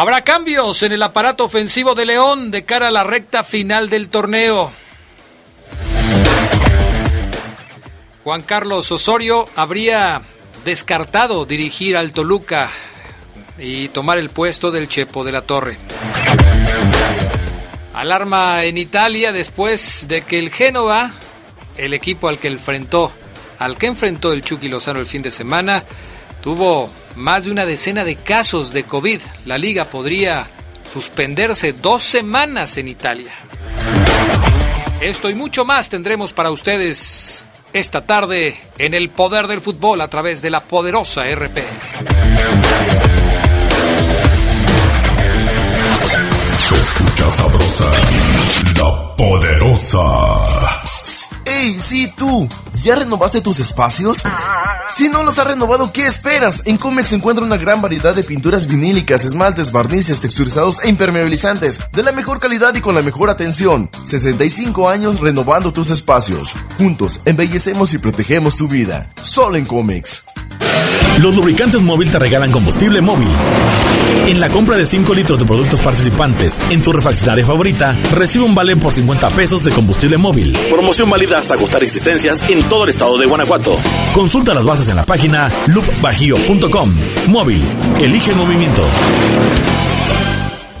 Habrá cambios en el aparato ofensivo de León de cara a la recta final del torneo. Juan Carlos Osorio habría descartado dirigir al Toluca y tomar el puesto del Chepo de la Torre. Alarma en Italia después de que el Génova, el equipo al que enfrentó, al que enfrentó el Chucky Lozano el fin de semana, tuvo más de una decena de casos de COVID. La liga podría suspenderse dos semanas en Italia. Esto y mucho más tendremos para ustedes esta tarde en el poder del fútbol a través de la poderosa RP. Se escucha sabrosa, la poderosa. ¡Ey, sí, tú! ¿Ya renovaste tus espacios? Si no los has renovado, ¿qué esperas? En Comex se encuentra una gran variedad de pinturas vinílicas, esmaltes, barnices, texturizados e impermeabilizantes, de la mejor calidad y con la mejor atención. 65 años renovando tus espacios. Juntos, embellecemos y protegemos tu vida. Solo en Comex. Los lubricantes móvil te regalan combustible móvil. En la compra de 5 litros de productos participantes en tu refaccionaria favorita, recibe un vale por 50 pesos de combustible móvil. Promoción válida hasta costar existencias en todo el estado de Guanajuato. Consulta las bases en la página loopbajío.com. Móvil, elige el movimiento.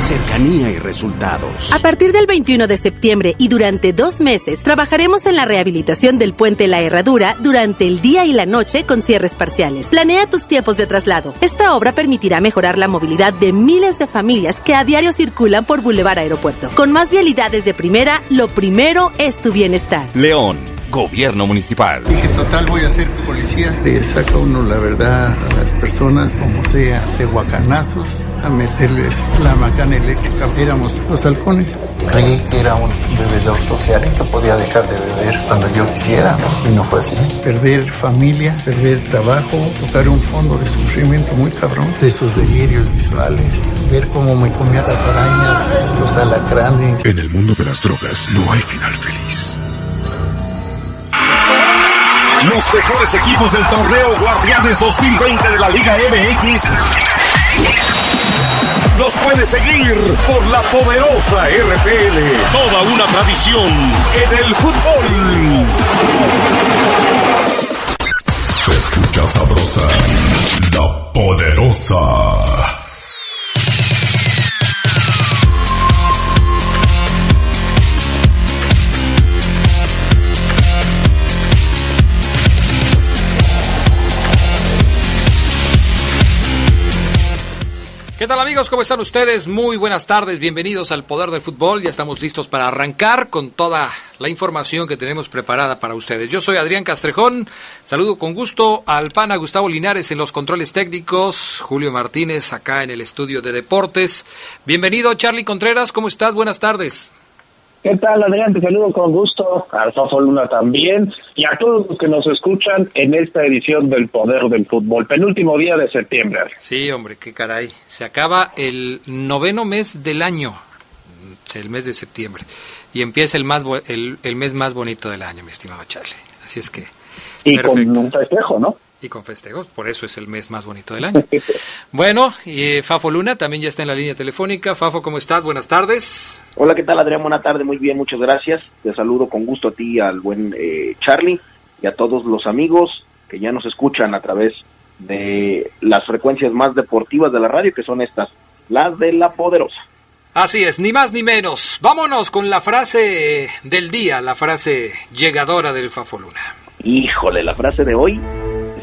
cercanía y resultados. A partir del 21 de septiembre y durante dos meses trabajaremos en la rehabilitación del puente La Herradura durante el día y la noche con cierres parciales. Planea tus tiempos de traslado. Esta obra permitirá mejorar la movilidad de miles de familias que a diario circulan por Boulevard Aeropuerto. Con más vialidades de primera, lo primero es tu bienestar. León. Gobierno Municipal. Dije, total, voy a ser policía. Le saca uno la verdad a las personas, como sea, de guacanazos, a meterles la macana eléctrica. Éramos los halcones. Creí que era un bebedor social. Esto podía dejar de beber cuando yo quisiera, ¿no? Y no fue así. Perder familia, perder trabajo, tocar un fondo de sufrimiento muy cabrón, de esos delirios visuales, ver cómo me comía las arañas, los alacranes. En el mundo de las drogas no hay final feliz. Los mejores equipos del torneo Guardianes 2020 de la Liga MX los puedes seguir por la poderosa RPL. Toda una tradición en el fútbol. Se escucha sabrosa, la poderosa. ¿Qué tal amigos? ¿Cómo están ustedes? Muy buenas tardes, bienvenidos al Poder del Fútbol. Ya estamos listos para arrancar con toda la información que tenemos preparada para ustedes. Yo soy Adrián Castrejón, saludo con gusto al pana Gustavo Linares en los controles técnicos, Julio Martínez acá en el estudio de deportes. Bienvenido Charlie Contreras, ¿cómo estás? Buenas tardes. ¿Qué tal, Adrián? Te saludo con gusto, a Fafo Luna también, y a todos los que nos escuchan en esta edición del Poder del Fútbol, penúltimo día de septiembre. Sí, hombre, qué caray. Se acaba el noveno mes del año, el mes de septiembre, y empieza el, más el, el mes más bonito del año, mi estimado Charlie. Así es que... Y con un festejo, ¿no? Y con festejos, por eso es el mes más bonito del año. bueno, y Fafo Luna también ya está en la línea telefónica. Fafo, ¿cómo estás? Buenas tardes. Hola, ¿qué tal Adrián? Buenas tardes, muy bien, muchas gracias. Te saludo con gusto a ti, al buen eh, Charlie y a todos los amigos que ya nos escuchan a través de las frecuencias más deportivas de la radio, que son estas, las de la poderosa. Así es, ni más ni menos. Vámonos con la frase del día, la frase llegadora del Fafoluna. Híjole, la frase de hoy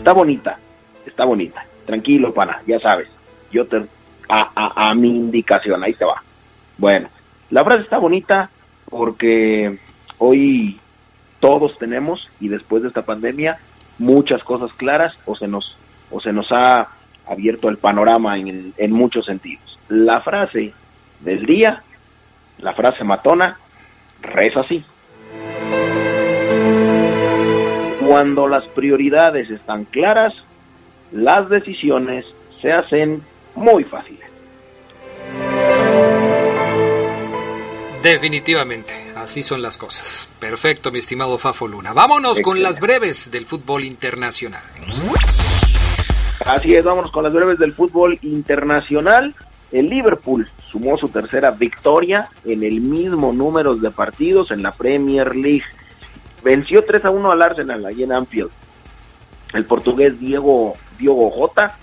está bonita, está bonita. Tranquilo, pana, ya sabes. Yo te... A, a, a mi indicación, ahí te va. Bueno, la frase está bonita porque hoy todos tenemos, y después de esta pandemia, muchas cosas claras o se nos, o se nos ha abierto el panorama en, en muchos sentidos. La frase del día, la frase matona, reza así. Cuando las prioridades están claras, las decisiones se hacen muy fáciles. Definitivamente, así son las cosas. Perfecto, mi estimado Fafo Luna. Vámonos con las breves del fútbol internacional. Así es, vámonos con las breves del fútbol internacional. El Liverpool sumó su tercera victoria en el mismo número de partidos en la Premier League. Venció 3 a 1 al Arsenal allí en Anfield. El portugués Diego, Diogo Jota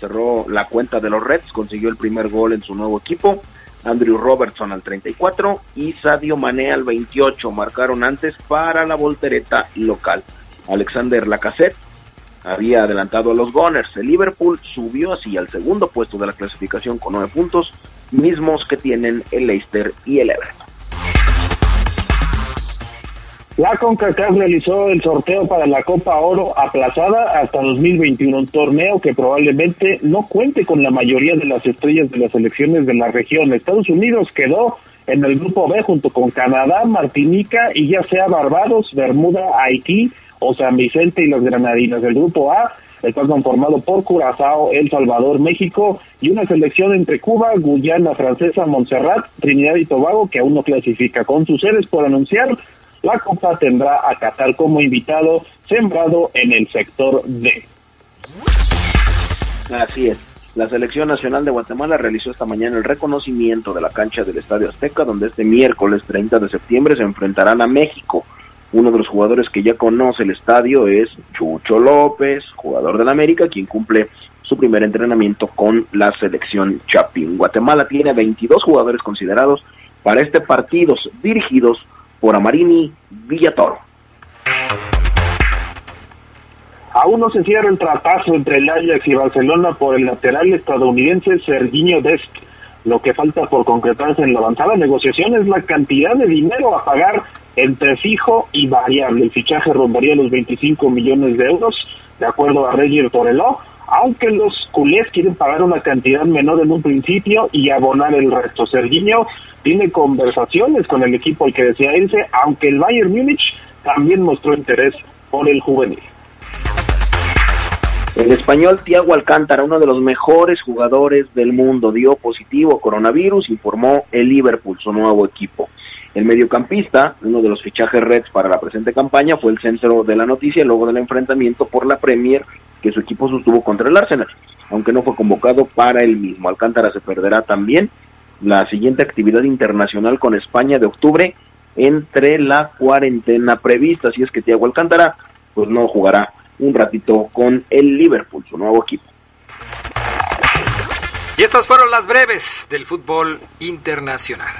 cerró la cuenta de los Reds, consiguió el primer gol en su nuevo equipo. Andrew Robertson al 34 y Sadio Mané al 28 marcaron antes para la voltereta local. Alexander Lacazette había adelantado a los Gunners. El Liverpool subió así al segundo puesto de la clasificación con nueve puntos, mismos que tienen el Leicester y el Everton. La CONCACAF realizó el sorteo para la Copa Oro aplazada hasta 2021, un torneo que probablemente no cuente con la mayoría de las estrellas de las selecciones de la región. Estados Unidos quedó en el grupo B junto con Canadá, Martinica y ya sea Barbados, Bermuda, Haití o San Vicente y las Granadinas. El grupo A está conformado por Curazao, El Salvador, México y una selección entre Cuba, Guyana Francesa, Montserrat, Trinidad y Tobago que aún no clasifica. Con sus sedes por anunciar, la Copa tendrá a Qatar como invitado, sembrado en el sector D. Así es. La Selección Nacional de Guatemala realizó esta mañana el reconocimiento de la cancha del Estadio Azteca, donde este miércoles 30 de septiembre se enfrentarán a México. Uno de los jugadores que ya conoce el estadio es Chucho López, jugador del América, quien cumple su primer entrenamiento con la selección Chapín. Guatemala tiene 22 jugadores considerados para este partido, dirigidos por Amarini Villatoro. Aún no se cierra el tratazo entre el Ajax y Barcelona por el lateral estadounidense Serginho Dest. Lo que falta por concretarse en la avanzada negociación es la cantidad de dinero a pagar entre fijo y variable. El fichaje rondaría los 25 millones de euros, de acuerdo a Reggie Toreló, aunque los culés quieren pagar una cantidad menor en un principio y abonar el resto. Serginho tiene conversaciones con el equipo al que desea irse, aunque el Bayern Múnich también mostró interés por el juvenil. El español Tiago Alcántara, uno de los mejores jugadores del mundo, dio positivo coronavirus, informó el Liverpool, su nuevo equipo. El mediocampista, uno de los fichajes Reds para la presente campaña, fue el centro de la noticia luego del enfrentamiento por la Premier que su equipo sostuvo contra el Arsenal, aunque no fue convocado para el mismo. Alcántara se perderá también la siguiente actividad internacional con España de octubre entre la cuarentena prevista, si es que Tiago Alcántara pues no jugará un ratito con el Liverpool, su nuevo equipo. Y estas fueron las breves del fútbol internacional.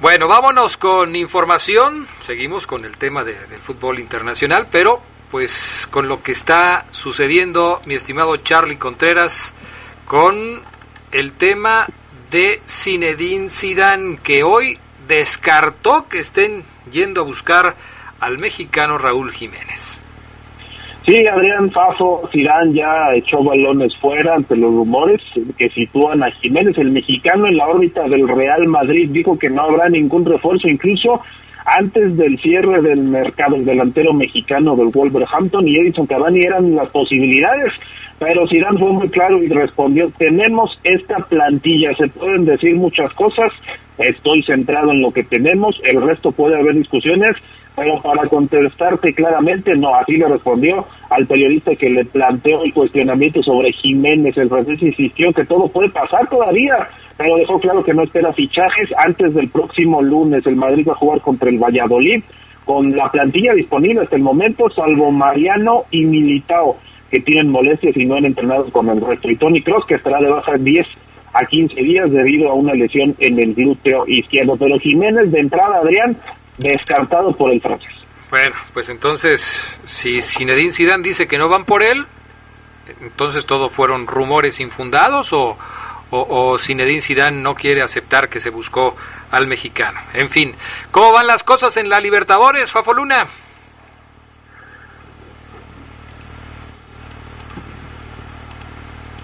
Bueno, vámonos con información. Seguimos con el tema de, del fútbol internacional, pero pues con lo que está sucediendo, mi estimado Charlie Contreras, con el tema de Zinedine Zidane, que hoy descartó que estén yendo a buscar al mexicano Raúl Jiménez. Sí, Adrián Fafo, Zidane ya echó balones fuera ante los rumores que sitúan a Jiménez, el mexicano, en la órbita del Real Madrid. Dijo que no habrá ningún refuerzo, incluso antes del cierre del mercado, el delantero mexicano del Wolverhampton y Edison Cavani eran las posibilidades, pero Zidane fue muy claro y respondió, tenemos esta plantilla, se pueden decir muchas cosas, estoy centrado en lo que tenemos, el resto puede haber discusiones, pero para contestarte claramente, no, así le respondió al periodista que le planteó el cuestionamiento sobre Jiménez. El francés insistió que todo puede pasar todavía, pero dejó claro que no espera fichajes antes del próximo lunes. El Madrid va a jugar contra el Valladolid con la plantilla disponible hasta el momento, salvo Mariano y Militao, que tienen molestias y no han entrenado con el resto. Y Tony Cross, que estará de baja 10 a 15 días debido a una lesión en el glúteo izquierdo. Pero Jiménez de entrada, Adrián, descartado por el francés. Bueno, pues entonces, si Zinedine Zidane dice que no van por él, entonces todo fueron rumores infundados o, o, o Zinedine Zidane no quiere aceptar que se buscó al mexicano. En fin, ¿cómo van las cosas en la Libertadores, Fafoluna?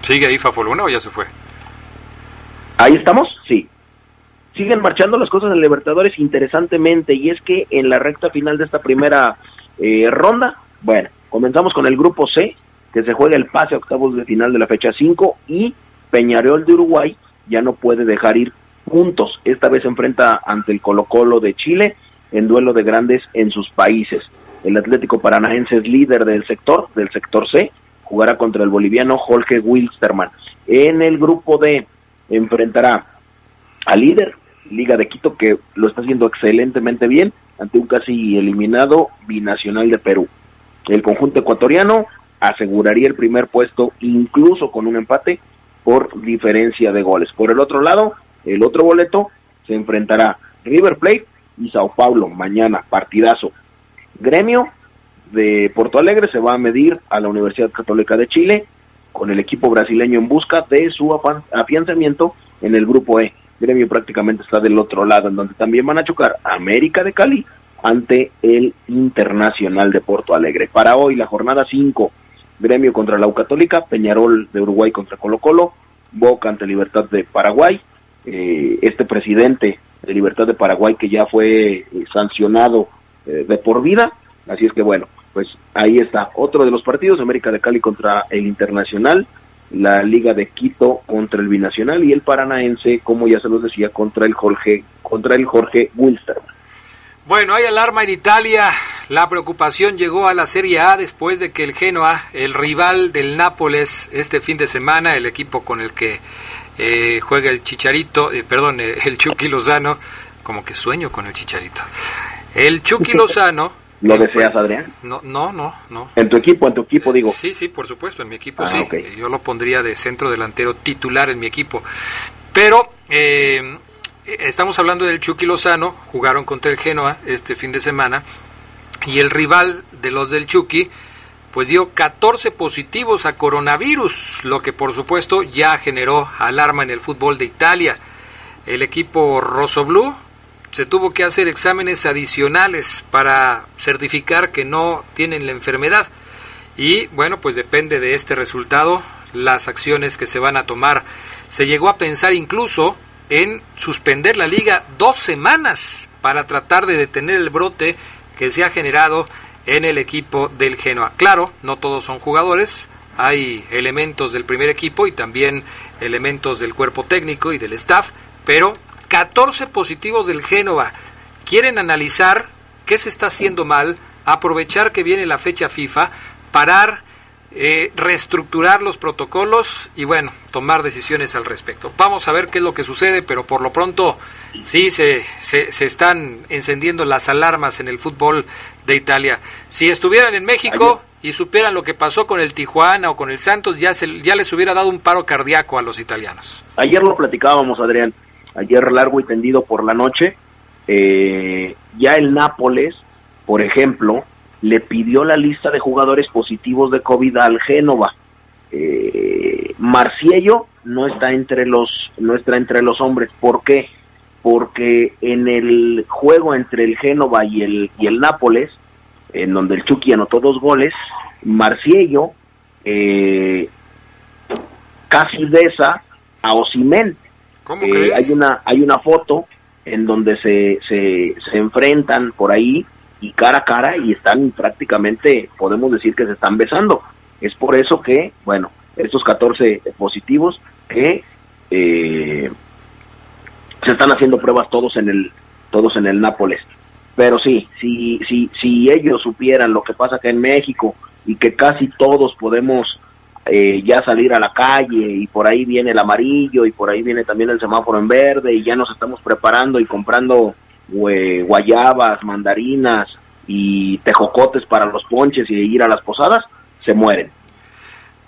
¿Sigue ahí Fafoluna o ya se fue? Ahí estamos, sí. Siguen marchando las cosas en Libertadores interesantemente y es que en la recta final de esta primera eh, ronda, bueno, comenzamos con el grupo C, que se juega el pase a octavos de final de la fecha 5 y Peñarol de Uruguay ya no puede dejar ir puntos. Esta vez se enfrenta ante el Colo Colo de Chile en duelo de grandes en sus países. El Atlético Paranaense es líder del sector, del sector C, jugará contra el boliviano Jorge Wilstermann. En el grupo D enfrentará al líder, Liga de Quito, que lo está haciendo excelentemente bien ante un casi eliminado binacional de Perú. El conjunto ecuatoriano aseguraría el primer puesto incluso con un empate por diferencia de goles. Por el otro lado, el otro boleto se enfrentará River Plate y Sao Paulo mañana, partidazo. Gremio de Porto Alegre se va a medir a la Universidad Católica de Chile con el equipo brasileño en busca de su afianzamiento en el grupo E. Gremio prácticamente está del otro lado, en donde también van a chocar América de Cali ante el Internacional de Porto Alegre. Para hoy, la jornada 5, Gremio contra la U Peñarol de Uruguay contra Colo Colo, Boca ante Libertad de Paraguay, eh, este presidente de Libertad de Paraguay que ya fue eh, sancionado eh, de por vida, así es que bueno, pues ahí está otro de los partidos, América de Cali contra el Internacional, la Liga de Quito contra el Binacional y el Paranaense, como ya se los decía, contra el Jorge, contra el Jorge Wilstermann. Bueno, hay alarma en Italia. La preocupación llegó a la Serie A después de que el Genoa, el rival del Nápoles, este fin de semana, el equipo con el que eh, juega el Chicharito, eh, perdón, eh, el Chucky Lozano, como que sueño con el Chicharito. El Chucky Lozano. ¿Lo deseas, Adrián? No, no, no, no. ¿En tu equipo, en tu equipo, digo? Sí, sí, por supuesto, en mi equipo Ah, sí. Yo lo pondría de centro delantero titular en mi equipo. Pero eh, estamos hablando del Chucky Lozano, jugaron contra el Genoa este fin de semana, y el rival de los del Chucky, pues dio 14 positivos a coronavirus, lo que por supuesto ya generó alarma en el fútbol de Italia. El equipo Rossoblù se tuvo que hacer exámenes adicionales para certificar que no tienen la enfermedad. Y bueno, pues depende de este resultado las acciones que se van a tomar. Se llegó a pensar incluso en suspender la liga dos semanas para tratar de detener el brote que se ha generado en el equipo del Genoa. Claro, no todos son jugadores, hay elementos del primer equipo y también elementos del cuerpo técnico y del staff, pero 14 positivos del Génova quieren analizar qué se está haciendo mal, aprovechar que viene la fecha FIFA, parar, eh, reestructurar los protocolos y bueno, tomar decisiones al respecto. Vamos a ver qué es lo que sucede, pero por lo pronto sí se, se, se están encendiendo las alarmas en el fútbol de Italia. Si estuvieran en México y supieran lo que pasó con el Tijuana o con el Santos, ya, se, ya les hubiera dado un paro cardíaco a los italianos. Ayer lo platicábamos, Adrián. Ayer largo y tendido por la noche. Eh, ya el Nápoles, por ejemplo, le pidió la lista de jugadores positivos de COVID al Génova. Eh, Marciello no está entre los no está entre los hombres. ¿Por qué? Porque en el juego entre el Génova y el y el Nápoles, en donde el Chucky anotó dos goles, Marciello eh, casi besa a Osimén. ¿Cómo Eh, crees? hay una hay una foto en donde se, se, se enfrentan por ahí y cara a cara y están prácticamente, podemos decir que se están besando. Es por eso que, bueno, estos 14 positivos que eh, se están haciendo pruebas todos en el todos en el Nápoles. Pero sí, si, si, si ellos supieran lo que pasa acá en México y que casi todos podemos eh, ya salir a la calle y por ahí viene el amarillo y por ahí viene también el semáforo en verde y ya nos estamos preparando y comprando eh, guayabas, mandarinas y tejocotes para los ponches y ir a las posadas, se mueren.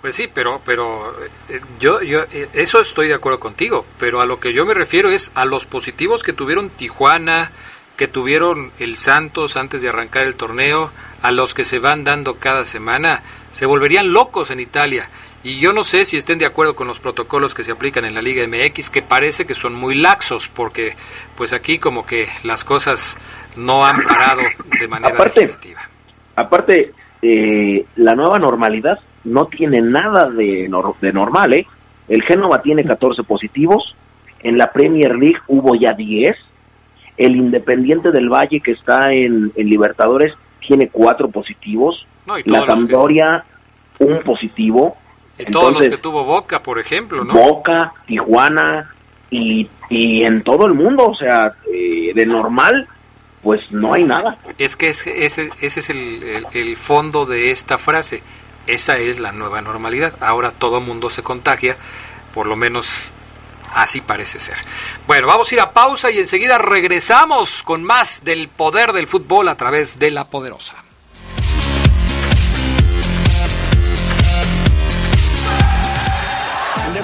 Pues sí, pero, pero eh, yo, yo, eh, eso estoy de acuerdo contigo, pero a lo que yo me refiero es a los positivos que tuvieron Tijuana, que tuvieron el Santos antes de arrancar el torneo, a los que se van dando cada semana, se volverían locos en Italia. Y yo no sé si estén de acuerdo con los protocolos que se aplican en la Liga MX, que parece que son muy laxos, porque pues aquí como que las cosas no han parado de manera Aparte- definitiva. Aparte, eh, la nueva normalidad no tiene nada de, nor- de normal, ¿eh? El Génova tiene 14 positivos, en la Premier League hubo ya 10, el Independiente del Valle que está en, en Libertadores tiene 4 positivos, No, y la que- Sampdoria un positivo, Y todos los entonces que tuvo Boca, por ejemplo, ¿no? Boca, Tijuana y, y en todo el mundo, o sea, eh, de normal, pues no hay nada. Es que ese, ese, ese es el, el- el fondo de esta frase. Esa es la nueva normalidad. Ahora todo mundo se contagia, por lo menos así parece ser. Bueno, vamos a ir a pausa y enseguida regresamos con más del poder del fútbol a través de la poderosa.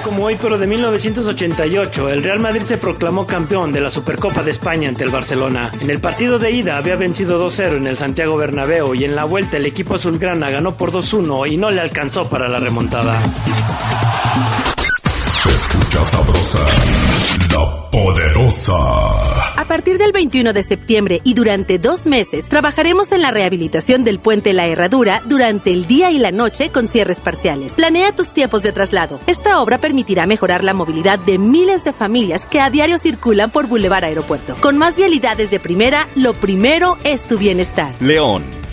Como hoy, pero de 1988, el Real Madrid se proclamó campeón de la Supercopa de España ante el Barcelona. En el partido de ida había vencido 2-0 en el Santiago Bernabéu y en la vuelta el equipo azulgrana ganó por 2-1 y no le alcanzó para la remontada. Se escucha sabrosa, la poderosa. A partir del 21 de septiembre y durante dos meses trabajaremos en la rehabilitación del puente La Herradura durante el día y la noche con cierres parciales. Planea tus tiempos de traslado. Esta obra permitirá mejorar la movilidad de miles de familias que a diario circulan por Boulevard Aeropuerto. Con más vialidades de primera, lo primero es tu bienestar. León,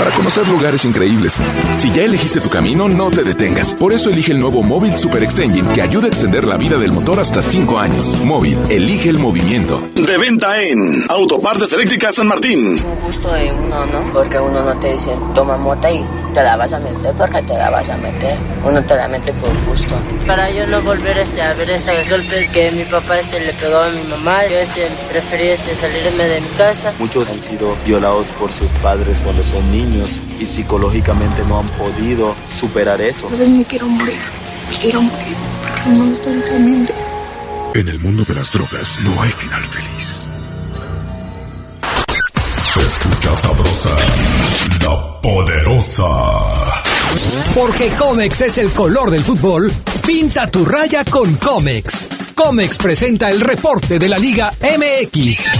Para conocer lugares increíbles. Si ya elegiste tu camino, no te detengas. Por eso elige el nuevo Móvil Super Extension que ayuda a extender la vida del motor hasta 5 años. Móvil, elige el movimiento. De venta en Autopartes Eléctricas San Martín. Un gusto de uno, ¿no? Porque uno no te dice, toma mota y te la vas a meter porque te la vas a meter. Uno te la mete por gusto. Para yo no volver este, a ver esos golpes que mi papá este, le pegó a mi mamá, yo este, preferí este, salirme de mi casa. Muchos han sido violados por sus padres cuando son niños y psicológicamente no han podido superar eso. A veces me quiero morir, me quiero morir porque no me están temiendo. En el mundo de las drogas no hay final feliz. Se escucha sabrosa, la poderosa. Porque Comex es el color del fútbol, pinta tu raya con Comex. Comex presenta el reporte de la Liga MX.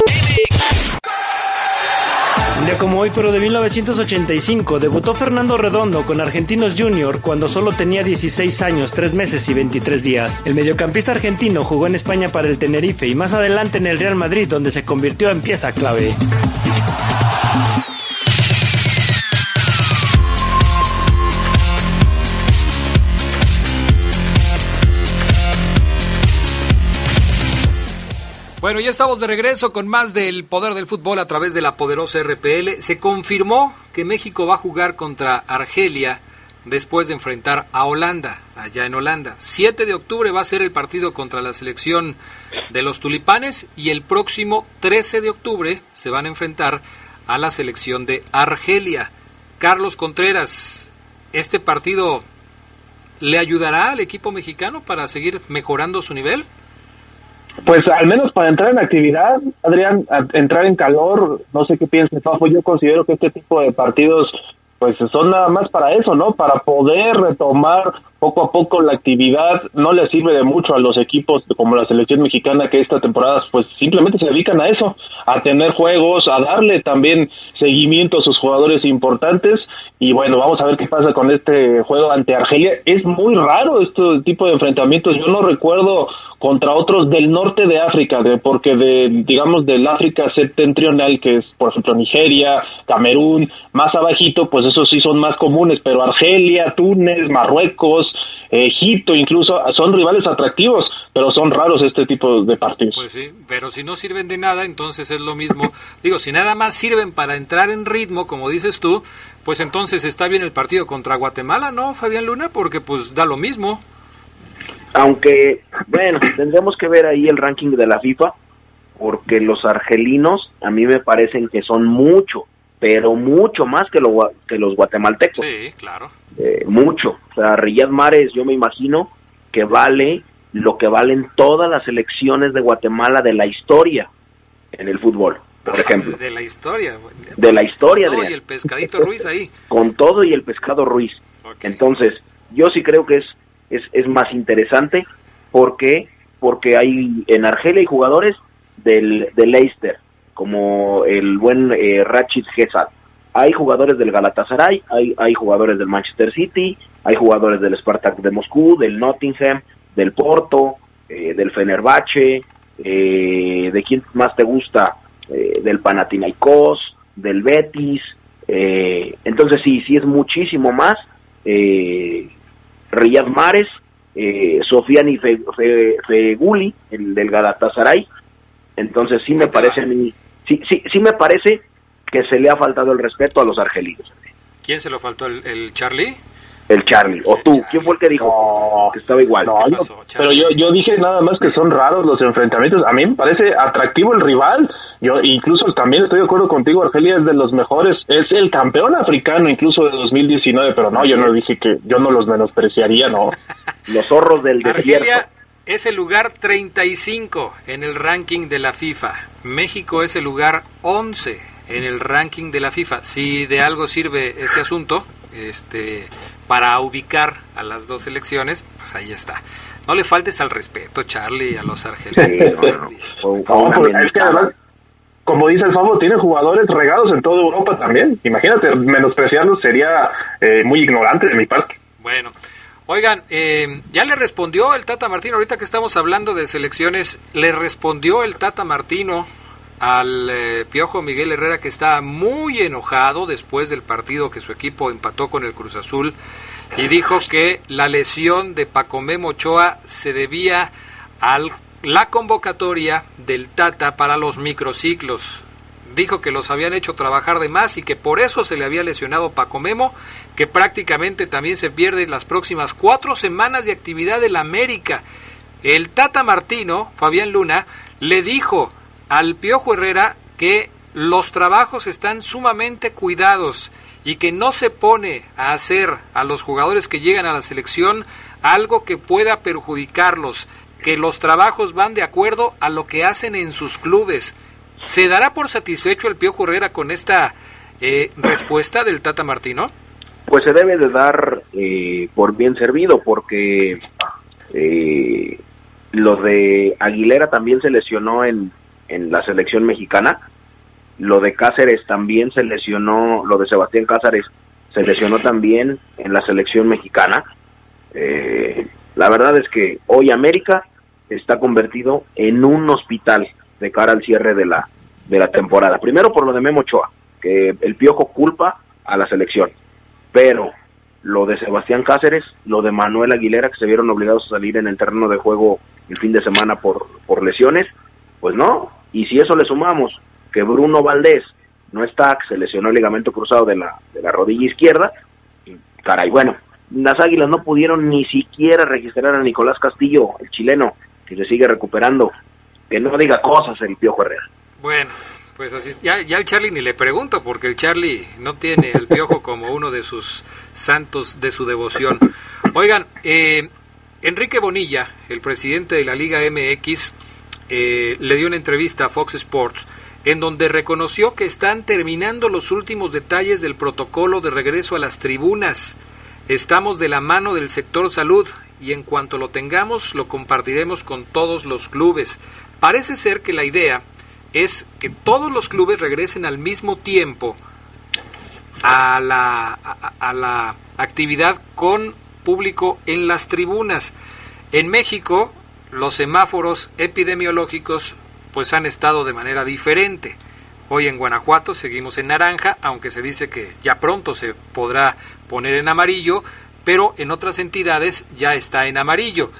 Un día como hoy, pero de 1985, debutó Fernando Redondo con Argentinos Junior cuando solo tenía 16 años, 3 meses y 23 días. El mediocampista argentino jugó en España para el Tenerife y más adelante en el Real Madrid, donde se convirtió en pieza clave. Bueno, ya estamos de regreso con más del poder del fútbol a través de la poderosa RPL. Se confirmó que México va a jugar contra Argelia después de enfrentar a Holanda, allá en Holanda. 7 de octubre va a ser el partido contra la selección de los tulipanes y el próximo 13 de octubre se van a enfrentar a la selección de Argelia. Carlos Contreras, ¿este partido le ayudará al equipo mexicano para seguir mejorando su nivel? Pues al menos para entrar en actividad, Adrián, entrar en calor, no sé qué piensa Fafo, yo considero que este tipo de partidos pues son nada más para eso, ¿no? Para poder retomar poco a poco la actividad no le sirve de mucho a los equipos como la selección mexicana que esta temporada pues simplemente se dedican a eso, a tener juegos, a darle también seguimiento a sus jugadores importantes y bueno, vamos a ver qué pasa con este juego ante Argelia. Es muy raro este tipo de enfrentamientos, yo no recuerdo contra otros del norte de África, de, porque de, digamos, del África septentrional, que es, por ejemplo, Nigeria, Camerún, más abajito, pues esos sí son más comunes, pero Argelia, Túnez, Marruecos, Egipto incluso, son rivales atractivos, pero son raros este tipo de partidos. Pues sí, pero si no sirven de nada, entonces es lo mismo. Digo, si nada más sirven para entrar en ritmo, como dices tú, pues entonces está bien el partido contra Guatemala, ¿no, Fabián Luna? Porque pues da lo mismo. Aunque, bueno, tendremos que ver ahí el ranking de la FIFA, porque los argelinos a mí me parecen que son mucho, pero mucho más que, lo, que los guatemaltecos. Sí, claro. Eh, mucho. O sea, Riyad Mares, yo me imagino que vale lo que valen todas las elecciones de Guatemala de la historia en el fútbol, por ejemplo. De la historia. De la historia. Con todo y el pescadito Ruiz ahí. Con todo y el pescado Ruiz. Entonces, yo sí creo que es es, es más interesante porque porque hay en Argelia hay jugadores del, del Leicester como el buen eh, Rachid Gesal hay jugadores del Galatasaray hay hay jugadores del Manchester City hay jugadores del Spartak de Moscú del Nottingham del Porto eh, del Fenerbahce eh, de quién más te gusta eh, del Panathinaikos del Betis entonces sí sí es muchísimo más eh, Riyad Mares, eh, Sofiani Feguli, el del Galatasaray. Entonces sí me parece a mí, sí, sí, sí me parece que se le ha faltado el respeto a los argelinos. ¿Quién se lo faltó? ¿El, el Charlie? El Charlie. ¿O tú? ¿Quién fue el que dijo que estaba igual? pero yo, yo dije nada más que son raros los enfrentamientos. A mí me parece atractivo el rival. Yo incluso también estoy de acuerdo contigo, Argelia es de los mejores, es el campeón africano incluso de 2019, pero no, yo no dije que yo no los menospreciaría, no. los zorros del Argelia desierto. Es el lugar 35 en el ranking de la FIFA. México es el lugar 11 en el ranking de la FIFA. Si de algo sirve este asunto, este para ubicar a las dos selecciones, pues ahí está. No le faltes al respeto, Charlie, a los argelinos. como dice el Fabo, tiene jugadores regados en toda Europa también. Imagínate, menospreciarlos sería eh, muy ignorante de mi parte. Bueno, oigan, eh, ya le respondió el Tata Martino, ahorita que estamos hablando de selecciones, le respondió el Tata Martino al eh, Piojo Miguel Herrera que está muy enojado después del partido que su equipo empató con el Cruz Azul y dijo que la lesión de Pacomé Ochoa se debía a la convocatoria del Tata para los microciclos. Dijo que los habían hecho trabajar de más y que por eso se le había lesionado Paco Memo, que prácticamente también se pierde las próximas cuatro semanas de actividad del América. El Tata Martino, Fabián Luna, le dijo al Piojo Herrera que los trabajos están sumamente cuidados y que no se pone a hacer a los jugadores que llegan a la selección algo que pueda perjudicarlos, que los trabajos van de acuerdo a lo que hacen en sus clubes. ¿Se dará por satisfecho el Piojo Herrera con esta eh, respuesta del Tata Martino? Pues se debe de dar eh, por bien servido porque eh, lo de Aguilera también se lesionó en, en la selección mexicana. Lo de Cáceres también se lesionó, lo de Sebastián Cáceres se lesionó también en la selección mexicana. Eh, la verdad es que hoy América está convertido en un hospital de cara al cierre de la, de la temporada. Primero por lo de Memo Ochoa, que el piojo culpa a la selección. Pero lo de Sebastián Cáceres, lo de Manuel Aguilera, que se vieron obligados a salir en el terreno de juego el fin de semana por, por lesiones, pues no, y si eso le sumamos que Bruno Valdés no está, que se lesionó el ligamento cruzado de la, de la rodilla izquierda, caray, bueno, las Águilas no pudieron ni siquiera registrar a Nicolás Castillo, el chileno, que se sigue recuperando. Que no diga cosas el Piojo Herrera. Bueno, pues así, ya, ya el Charlie ni le pregunto, porque el Charlie no tiene el Piojo como uno de sus santos de su devoción. Oigan, eh, Enrique Bonilla, el presidente de la Liga MX, eh, le dio una entrevista a Fox Sports en donde reconoció que están terminando los últimos detalles del protocolo de regreso a las tribunas. Estamos de la mano del sector salud y en cuanto lo tengamos lo compartiremos con todos los clubes. Parece ser que la idea es que todos los clubes regresen al mismo tiempo a la, a, la actividad con público en las tribunas. En México, los semáforos epidemiológicos pues han estado de manera diferente. Hoy en Guanajuato seguimos en naranja, aunque se dice que ya pronto se podrá poner en amarillo, pero en otras entidades ya está en amarillo.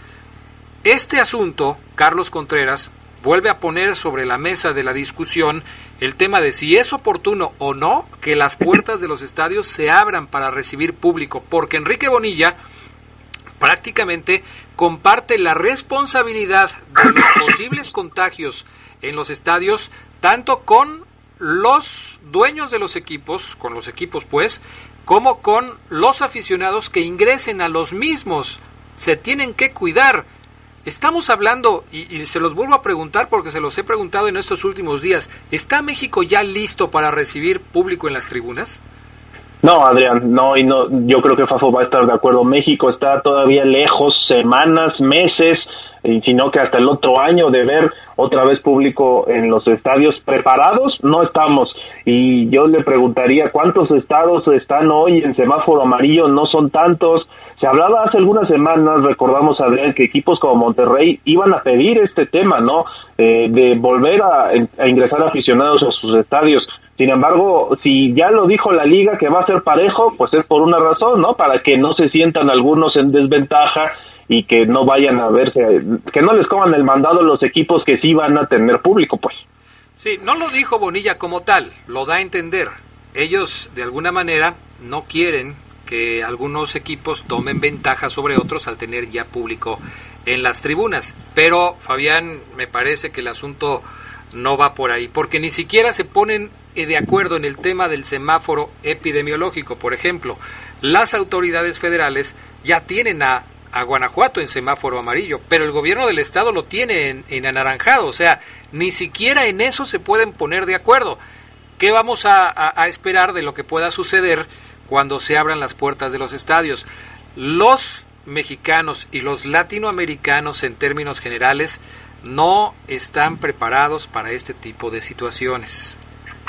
Este asunto, Carlos Contreras, vuelve a poner sobre la mesa de la discusión el tema de si es oportuno o no que las puertas de los estadios se abran para recibir público, porque Enrique Bonilla prácticamente comparte la responsabilidad de los posibles contagios en los estadios tanto con los dueños de los equipos, con los equipos pues, como con los aficionados que ingresen a los mismos. Se tienen que cuidar. Estamos hablando, y, se los vuelvo a preguntar porque se los he preguntado en estos últimos días, ¿está México ya listo para recibir público en las tribunas? No, Adrián, no, y no, yo creo que Fafo va a estar de acuerdo. México está todavía lejos, semanas, meses, y sino que hasta el otro año de ver otra vez público en los estadios preparados, no estamos. Y yo le preguntaría cuántos estados están hoy en semáforo amarillo, no son tantos, se hablaba hace algunas semanas, recordamos, Adrián, que equipos como Monterrey iban a pedir este tema, ¿no? Eh, de volver a, ingresar aficionados a sus estadios. Sin embargo, si ya lo dijo la liga que va a ser parejo, pues es por una razón, ¿no? Para que no se sientan algunos en desventaja y que no vayan a verse, que no les coman el mandado los equipos que sí van a tener público, pues. Sí, no lo dijo Bonilla como tal, lo da a entender. Ellos, de alguna manera, no quieren que algunos equipos tomen ventaja sobre otros al tener ya público en las tribunas. Pero, Fabián, me parece que el asunto no va por ahí, porque ni siquiera se ponen de acuerdo en el tema del semáforo epidemiológico. Por ejemplo, las autoridades federales ya tienen a, a Guanajuato en semáforo amarillo, pero el gobierno del estado lo tiene en, en, anaranjado. O sea, ni siquiera en eso se pueden poner de acuerdo. ¿Qué vamos a esperar de lo que pueda suceder cuando se abran las puertas de los estadios. Los mexicanos y los latinoamericanos en términos generales no están preparados para este tipo de situaciones.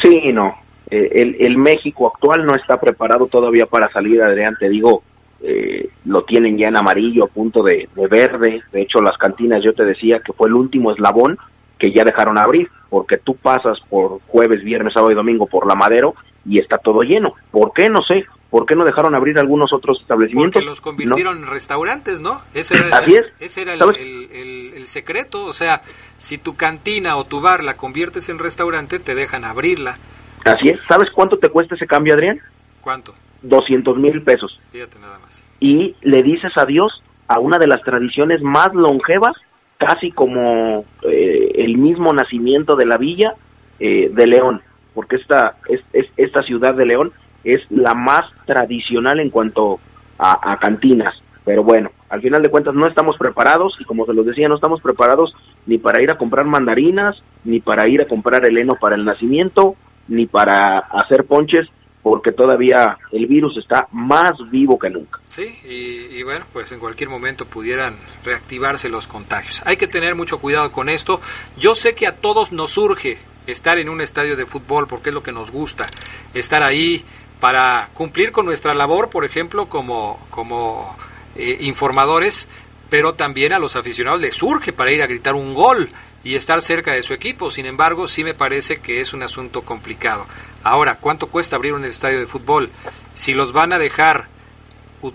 Sí, no. Eh, el, México actual no está preparado todavía para salir, Adrián. Te digo, eh, lo tienen ya en amarillo, a punto de, de, verde. De hecho, las cantinas, yo te decía que fue el último eslabón que ya dejaron abrir, porque tú pasas por jueves, viernes, sábado y domingo por la Madero y está todo lleno. ¿Por qué? No sé. ¿Por qué no dejaron abrir algunos otros establecimientos? Porque los convirtieron en restaurantes, ¿no? Ese era, ese era el, secreto. O sea, si tu cantina o tu bar la conviertes en restaurante, te dejan abrirla. Así es. ¿Sabes cuánto te cuesta ese cambio, Adrián? ¿Cuánto? 200 mil pesos. Fíjate nada más. Y le dices adiós a una de las tradiciones más longevas, casi como eh, el mismo nacimiento de la villa eh, de León porque esta, es, esta ciudad de León es la más tradicional en cuanto a, cantinas. Pero bueno, al final de cuentas no estamos preparados y como se los decía, no estamos preparados ni para ir a comprar mandarinas, ni para ir a comprar el heno para el nacimiento, ni para hacer ponches, porque todavía el virus está más vivo que nunca. Sí, y, y, bueno, pues en cualquier momento pudieran reactivarse los contagios. Hay que tener mucho cuidado con esto. Yo sé que a todos nos surge estar en un estadio de fútbol porque es lo que nos gusta, estar ahí para cumplir con nuestra labor, por ejemplo, como, como eh, informadores, pero también a los aficionados les surge para ir a gritar un gol y estar cerca de su equipo. Sin embargo, sí me parece que es un asunto complicado. Ahora, ¿cuánto cuesta abrir un estadio de fútbol? Si los van a dejar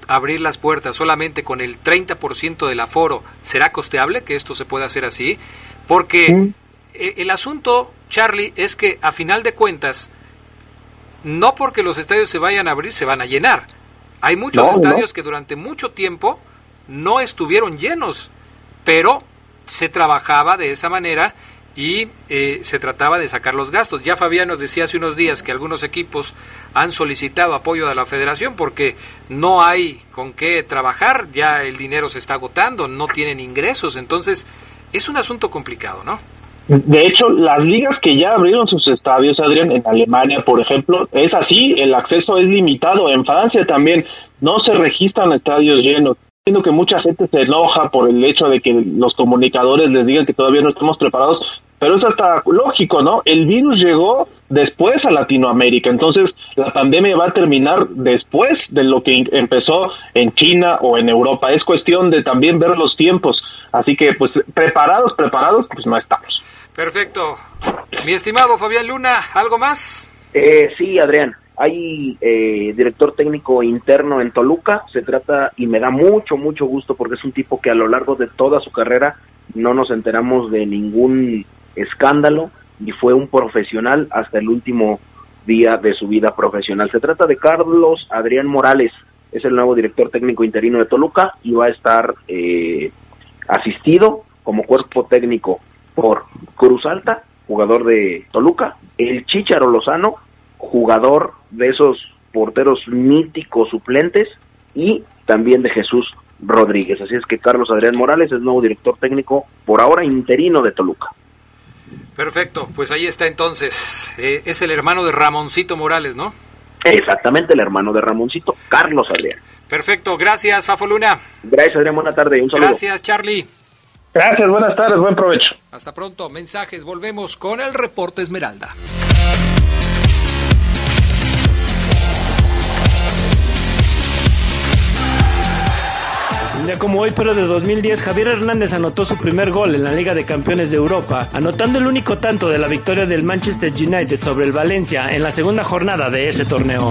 abrir las puertas solamente con el 30% del aforo, ¿será costeable que esto se pueda hacer así? Porque eh, el asunto, Charlie, es que a final de cuentas, no porque los estadios se vayan a abrir, se van a llenar. Hay muchos estadios que durante mucho tiempo no estuvieron llenos, pero se trabajaba de esa manera y eh, se trataba de sacar los gastos. Ya Fabián nos decía hace unos días que algunos equipos han solicitado apoyo de la federación porque no hay con qué trabajar, ya el dinero se está agotando, no tienen ingresos, entonces es un asunto complicado, ¿no? De hecho, las ligas que ya abrieron sus estadios, Adrián, en Alemania, por ejemplo, es así, el acceso es limitado. En Francia también no se registran estadios llenos. Entiendo que mucha gente se enoja por el hecho de que los comunicadores les digan que todavía no estamos preparados, pero es hasta lógico, ¿no? El virus llegó después a Latinoamérica, entonces la pandemia va a terminar después de lo que empezó en China o en Europa. Es cuestión de también ver los tiempos, así que pues preparados, preparados, pues no estamos. Perfecto. Mi estimado Fabián Luna, ¿algo más? Eh, sí, Adrián. Hay eh, director técnico interno en Toluca, se trata y me da mucho, mucho gusto porque es un tipo que a lo largo de toda su carrera no nos enteramos de ningún escándalo y fue un profesional hasta el último día de su vida profesional. Se trata de Carlos Adrián Morales, es el nuevo director técnico interino de Toluca y va a estar eh, asistido como cuerpo técnico por Cruz Alta, jugador de Toluca, el Chicharo Lozano, jugador de esos porteros míticos suplentes y también de Jesús Rodríguez. Así es que Carlos Adrián Morales es nuevo director técnico por ahora interino de Toluca. Perfecto, pues ahí está entonces. Eh, es el hermano de Ramoncito Morales, ¿no? Exactamente, el hermano de Ramoncito, Carlos Adrián. Perfecto, gracias, Fafo Luna. Gracias, Adrián, buena tarde. Un saludo. Gracias, Charlie. Gracias, buenas tardes, buen provecho. Hasta pronto, mensajes, volvemos con el reporte Esmeralda. Día como hoy, pero de 2010, Javier Hernández anotó su primer gol en la Liga de Campeones de Europa, anotando el único tanto de la victoria del Manchester United sobre el Valencia en la segunda jornada de ese torneo.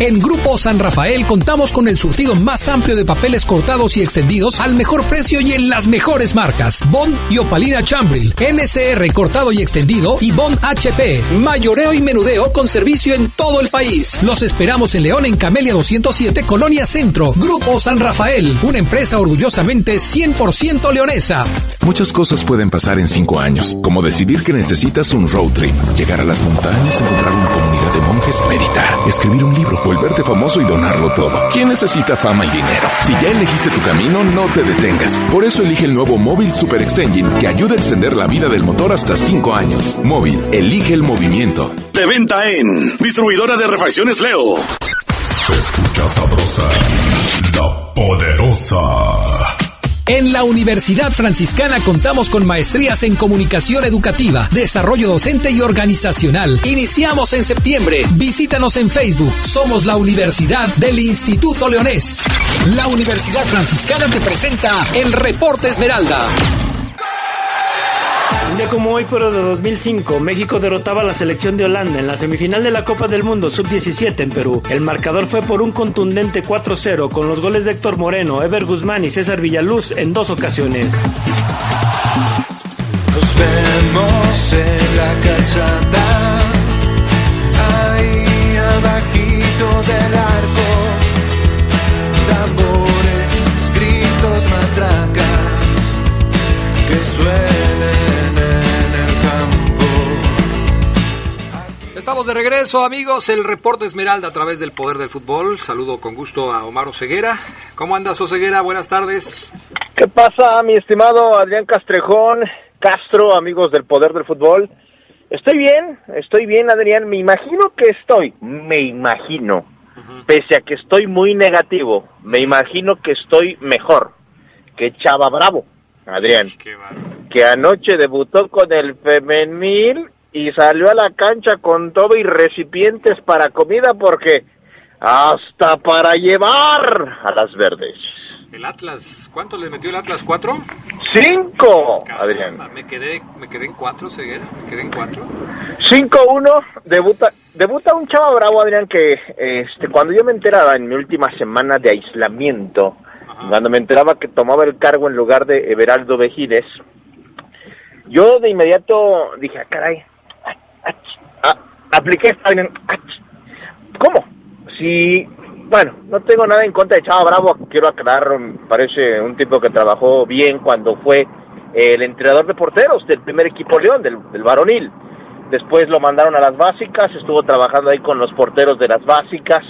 En Grupo San Rafael contamos con el surtido más amplio de papeles cortados y extendidos al mejor precio y en las mejores marcas. Bond y Opalina Chambril, NSR cortado y extendido y Bond HP, mayoreo y menudeo con servicio en todo el país. Los esperamos en León en Camelia 207, Colonia Centro. Grupo San Rafael, una empresa orgullosamente 100% leonesa. Muchas cosas pueden pasar en cinco años, como decidir que necesitas un road trip, llegar a las montañas, encontrar una comunidad de monjes, meditar, escribir un libro, volverte famoso y donarlo todo. ¿Quién necesita fama y dinero? Si ya elegiste tu camino, no te detengas. Por eso elige el nuevo Móvil Super Extension que ayuda a extender la vida del motor hasta cinco años. Móvil, elige el movimiento. De venta en Distribuidora de Refacciones Leo. Se escucha sabrosa, la poderosa. En la Universidad Franciscana contamos con maestrías en comunicación educativa, desarrollo docente y organizacional. Iniciamos en septiembre. Visítanos en Facebook. Somos la Universidad del Instituto Leonés. La Universidad Franciscana te presenta el Reporte Esmeralda. Un día como hoy, pero de 2005, México derrotaba a la selección de Holanda en la semifinal de la Copa del Mundo Sub-17 en Perú. El marcador fue por un contundente 4-0 con los goles de Héctor Moreno, Ever Guzmán y César Villaluz en dos ocasiones. Nos vemos en la calzada, ahí abajito del arco, tambores, gritos, matracas, que Estamos de regreso, amigos. El reporte Esmeralda a través del poder del fútbol. Saludo con gusto a Omar Oseguera. ¿Cómo andas, Oseguera? Buenas tardes. ¿Qué pasa, mi estimado Adrián Castrejón, Castro, amigos del Poder del Fútbol? Estoy bien, estoy bien, Adrián. Me imagino que estoy, me imagino, pese a que estoy muy negativo, me imagino que estoy mejor que Chava Bravo, Adrián, que anoche debutó con el femenil y salió a la cancha con todo y recipientes para comida porque hasta para llevar a las verdes. El Atlas, ¿cuánto le metió el Atlas? ¿Cuatro? ¡Cinco! Adrián. Me quedé, me quedé en cuatro, Ceguera. Me quedé en cuatro. 5-1, debuta, debuta un chava bravo, Adrián, que este, cuando yo me enteraba en mi última semana de aislamiento, cuando me enteraba que tomaba el cargo en lugar de Everaldo Vejiles, yo de inmediato dije, ah, caray, apliqué Adrián, ah, si, bueno, no tengo nada en contra de Chava Bravo, quiero aclarar, parece un tipo que trabajó bien cuando fue el entrenador de porteros del primer equipo León, del, del varonil. Después lo mandaron a las básicas, estuvo trabajando ahí con los porteros de las básicas.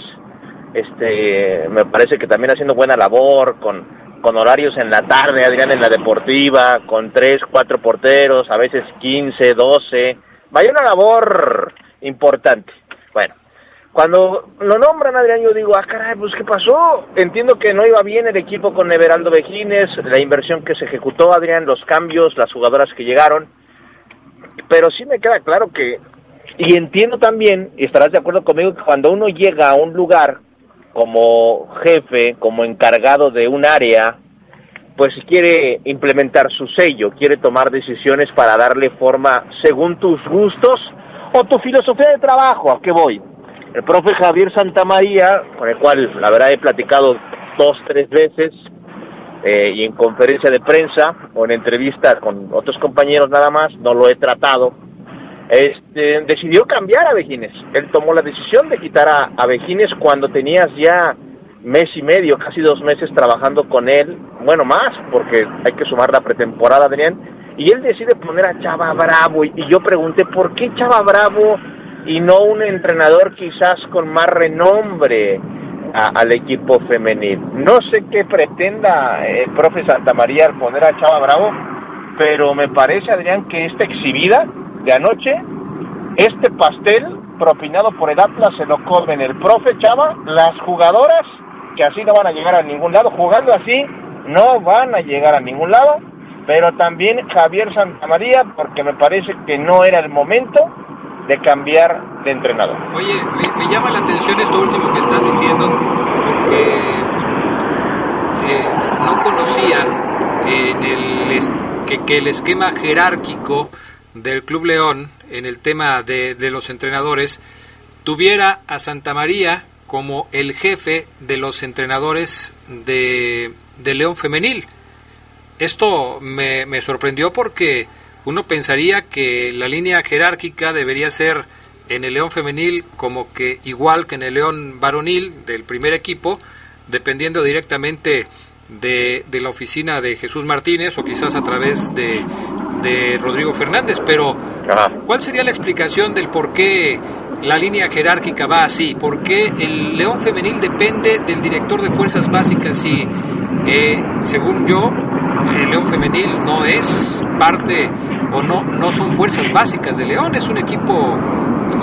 Este, me parece que también haciendo buena labor, con, con horarios en la tarde, Adrián en la deportiva, con tres, cuatro porteros, a veces quince, doce. Vaya una labor importante. Bueno, cuando lo nombran, Adrián, yo digo, ah, caray, pues ¿qué pasó? Entiendo que no iba bien el equipo con Everaldo Vejines, la inversión que se ejecutó, Adrián, los cambios, las jugadoras que llegaron. Pero sí me queda claro que, y entiendo también, y estarás de acuerdo conmigo, que cuando uno llega a un lugar como jefe, como encargado de un área, pues quiere implementar su sello, quiere tomar decisiones para darle forma según tus gustos o tu filosofía de trabajo. ¿A qué voy? El profe Javier Santamaría, con el cual la verdad he platicado dos, tres veces, eh, y en conferencia de prensa o en entrevista con otros compañeros nada más, no lo he tratado, este, decidió cambiar a Vejines. Él tomó la decisión de quitar a, a cuando tenías ya mes y medio, casi dos meses trabajando con él, bueno, más, porque hay que sumar la pretemporada, Adrián, y él decide poner a Chava Bravo, y, yo pregunté, ¿por qué Chava Bravo y no un entrenador quizás con más renombre al equipo femenil? No sé qué pretenda el profe Santamaría al poner a Chava Bravo, pero me parece, Adrián, que esta exhibida de anoche, este pastel propinado por el Atlas se lo comen el profe Chava, las jugadoras que así no van a llegar a ningún lado, jugando así no van a llegar a ningún lado, pero también Javier Santamaría porque me parece que no era el momento de cambiar de entrenador. Oye, me, llama la atención esto último que estás diciendo, porque eh, no conocía en el que, el esquema jerárquico del Club León en el tema de, los entrenadores tuviera a Santa María como el jefe de los entrenadores de León Femenil. Esto me, me sorprendió porque uno pensaría que la línea jerárquica debería ser en el León femenil como que igual que en el León varonil del primer equipo, dependiendo directamente de, de la oficina de Jesús Martínez o quizás a través de, de Rodrigo Fernández. Pero, ¿cuál sería la explicación del por qué la línea jerárquica va así? ¿Por qué el León femenil depende del director de fuerzas básicas y, eh, según yo, el León femenil no es parte o no no son fuerzas básicas de León, es un equipo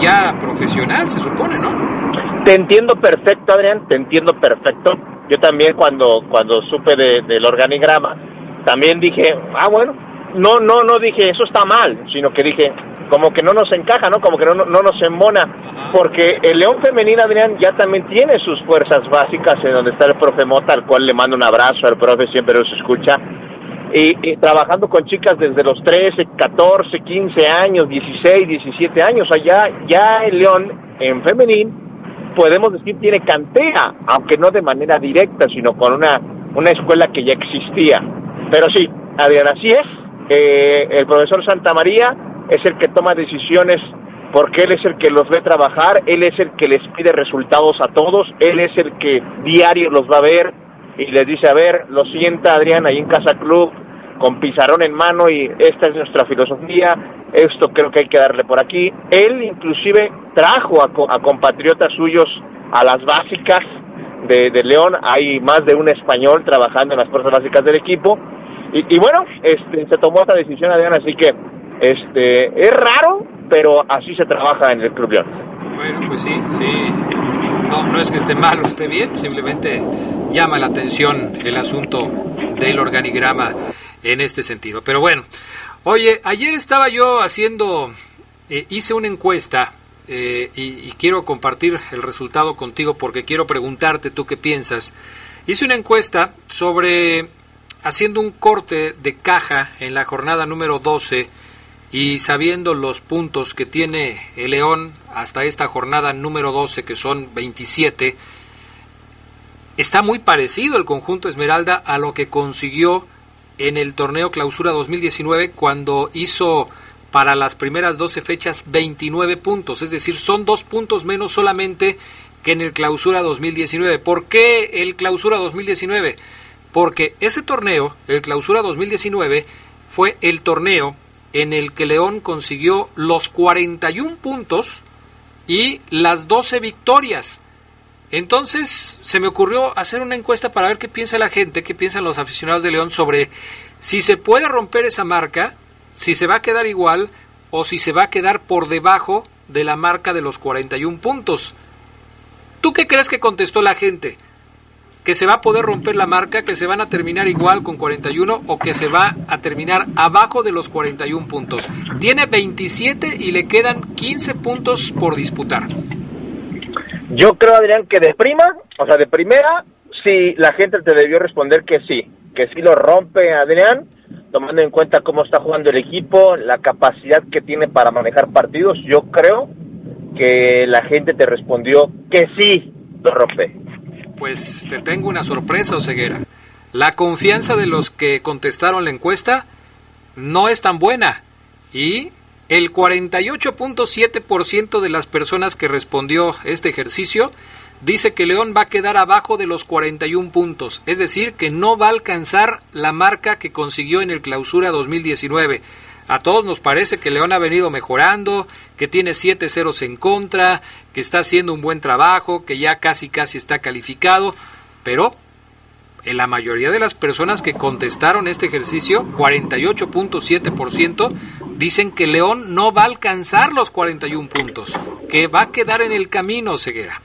ya profesional, se supone, ¿no? Te entiendo perfecto, Adrián, te entiendo perfecto. Yo también cuando cuando supe de- del organigrama, también dije, ah, bueno, no, no, no dije, eso está mal, sino que dije, como que no nos encaja, ¿no? Como que no, no, no nos embona, porque el León Femenil, Adrián, ya también tiene sus fuerzas básicas en donde está el profe Mota, al cual le mando un abrazo, al profe siempre los escucha, y, y trabajando con chicas desde los 13, 14, 15 años, 16, 17 años, o sea, ya, ya el León en femenil podemos decir tiene cantera, aunque no de manera directa, sino con una, una escuela que ya existía. Pero sí, Adrián, así es. Eh, el profesor Santa María es el que toma decisiones porque él es el que los ve trabajar, él es el que les pide resultados a todos, él es el que diario los va a ver y les dice, a ver, lo sienta Adrián ahí en Casa Club, con pizarrón en mano y esta es nuestra filosofía, esto creo que hay que darle por aquí. Él inclusive trajo a, a compatriotas suyos a las básicas de, de León, hay más de un español trabajando en las fuerzas básicas del equipo y, y bueno, este, se tomó esta decisión Adrián, así que este es raro, pero así se trabaja en el Club. Bueno, pues sí, sí. No, no es que esté mal o esté bien, simplemente llama la atención el asunto del organigrama en este sentido. Pero bueno, oye, ayer estaba yo haciendo, eh, hice una encuesta eh, y, y quiero compartir el resultado contigo porque quiero preguntarte tú qué piensas. Hice una encuesta sobre haciendo un corte de caja en la jornada número 12 y sabiendo los puntos que tiene el León hasta esta jornada número 12, que son 27, está muy parecido el conjunto Esmeralda a lo que consiguió en el torneo Clausura 2019 cuando hizo para las primeras 12 fechas 29 puntos, es decir, son dos puntos menos solamente que en el Clausura 2019. ¿Por qué el Clausura 2019? Porque ese torneo, el Clausura 2019, fue el torneo en el que León consiguió los 41 puntos y las 12 victorias. Entonces se me ocurrió hacer una encuesta para ver qué piensa la gente, qué piensan los aficionados de León sobre si se puede romper esa marca, si se va a quedar igual o si se va a quedar por debajo de la marca de los 41 puntos. ¿Tú qué crees que contestó la gente? ¿Que se va a poder romper la marca, que se van a terminar igual con 41 o que se va a terminar abajo de los 41 puntos? Tiene 27 y le quedan 15 puntos por disputar. Yo creo, Adrián, que de prima, o sea, de primera, sí, la gente te debió responder que sí, que sí lo rompe Adrián, tomando en cuenta cómo está jugando el equipo, la capacidad que tiene para manejar partidos. Yo creo que la gente te respondió que sí lo rompe. Pues te tengo una sorpresa, Oseguera. La confianza de los que contestaron la encuesta no es tan buena y el 48.7% de las personas que respondió este ejercicio dice que León va a quedar abajo de los 41 puntos, es decir, que no va a alcanzar la marca que consiguió en el clausura 2019. A todos nos parece que León ha venido mejorando, que tiene 7 ceros en contra, que está haciendo un buen trabajo, que ya casi casi está calificado, pero en la mayoría de las personas que contestaron este ejercicio, 48.7%, dicen que León no va a alcanzar los 41 puntos, que va a quedar en el camino, Ceguera.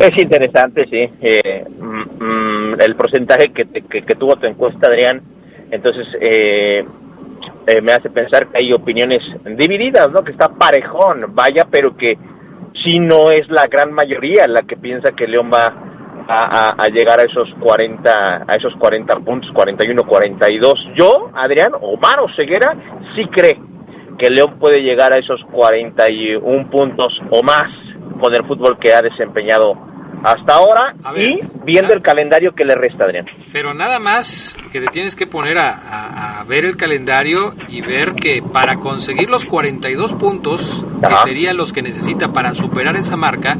Es interesante, sí. Eh, mm, mm, el porcentaje que, que, tuvo tu encuesta, Adrián, entonces eh, eh, me hace pensar que hay opiniones divididas, ¿no? Que está parejón, vaya, pero que sí no es la gran mayoría la que piensa que León va a, llegar a esos 40 a esos 40 puntos, 41, 42. Yo, Adrián, Omar Ceguera, sí cree que León puede llegar a esos 41 puntos o más con el fútbol que ha desempeñado hasta ahora ver, y viendo el calendario que le resta, Adrián. Pero nada más que te tienes que poner a, a, a ver el calendario y ver que para conseguir los 42 puntos, Ajá. que serían los que necesita para superar esa marca,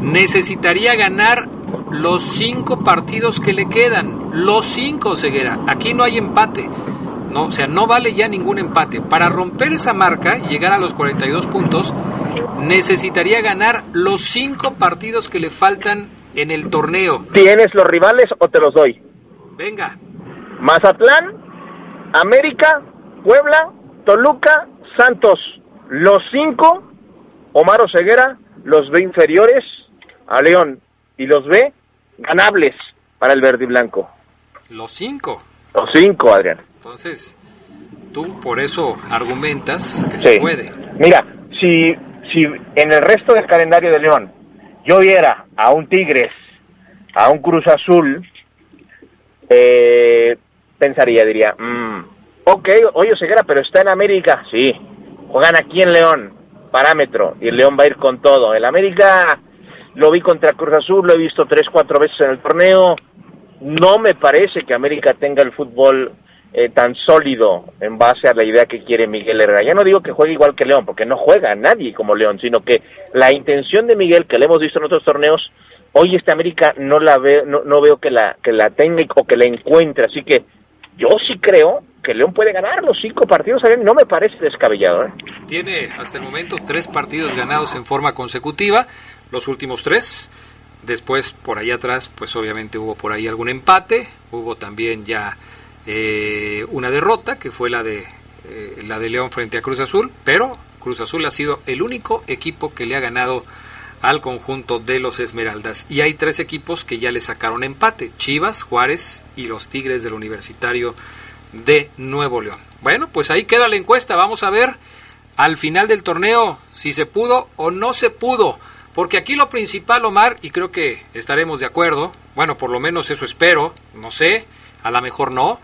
necesitaría ganar los cinco partidos que le quedan. Los cinco, Ceguera. Aquí no hay empate. No, o sea, no vale ya ningún empate. Para romper esa marca y llegar a los 42 puntos, necesitaría ganar los cinco partidos que le faltan en el torneo. ¿Tienes los rivales o te los doy? Venga. Mazatlán, América, Puebla, Toluca, Santos. Los cinco, Omar Ceguera, los ve inferiores a León y los ve ganables para el verde y blanco. Los cinco. Los cinco, Adrián. Entonces, tú por eso argumentas que sí. se puede. Mira, si, si en el resto del calendario de León yo viera a un Tigres, a un Cruz Azul, eh, pensaría, diría, mmm, ok, oye Ceguera, pero está en América. Sí, juegan aquí en León, parámetro, y el León va a ir con todo. El América lo vi contra Cruz Azul, lo he visto tres, cuatro veces en el torneo. No me parece que América tenga el fútbol eh, tan sólido en base a la idea que quiere Miguel Herrera. Ya no digo que juegue igual que León, porque no juega nadie como León, sino que la intención de Miguel, que le hemos visto en otros torneos, hoy este América no la veo, no, no veo que la, que la tenga o que la encuentre. Así que yo sí creo que León puede ganar los cinco partidos, no me parece descabellado. ¿eh? Tiene hasta el momento tres partidos ganados en forma consecutiva, los últimos tres. Después, por ahí atrás, pues obviamente hubo por ahí algún empate, hubo también ya eh, una derrota, que fue la de, eh, la de León frente a Cruz Azul, pero Cruz Azul ha sido el único equipo que le ha ganado al conjunto de los Esmeraldas. Y hay tres equipos que ya le sacaron empate, Chivas, Juárez y los Tigres del Universitario de Nuevo León. Bueno, pues ahí queda la encuesta, vamos a ver al final del torneo si se pudo o no se pudo. Porque aquí lo principal, Omar, y creo que estaremos de acuerdo, bueno, por lo menos eso espero, no sé, a lo mejor no.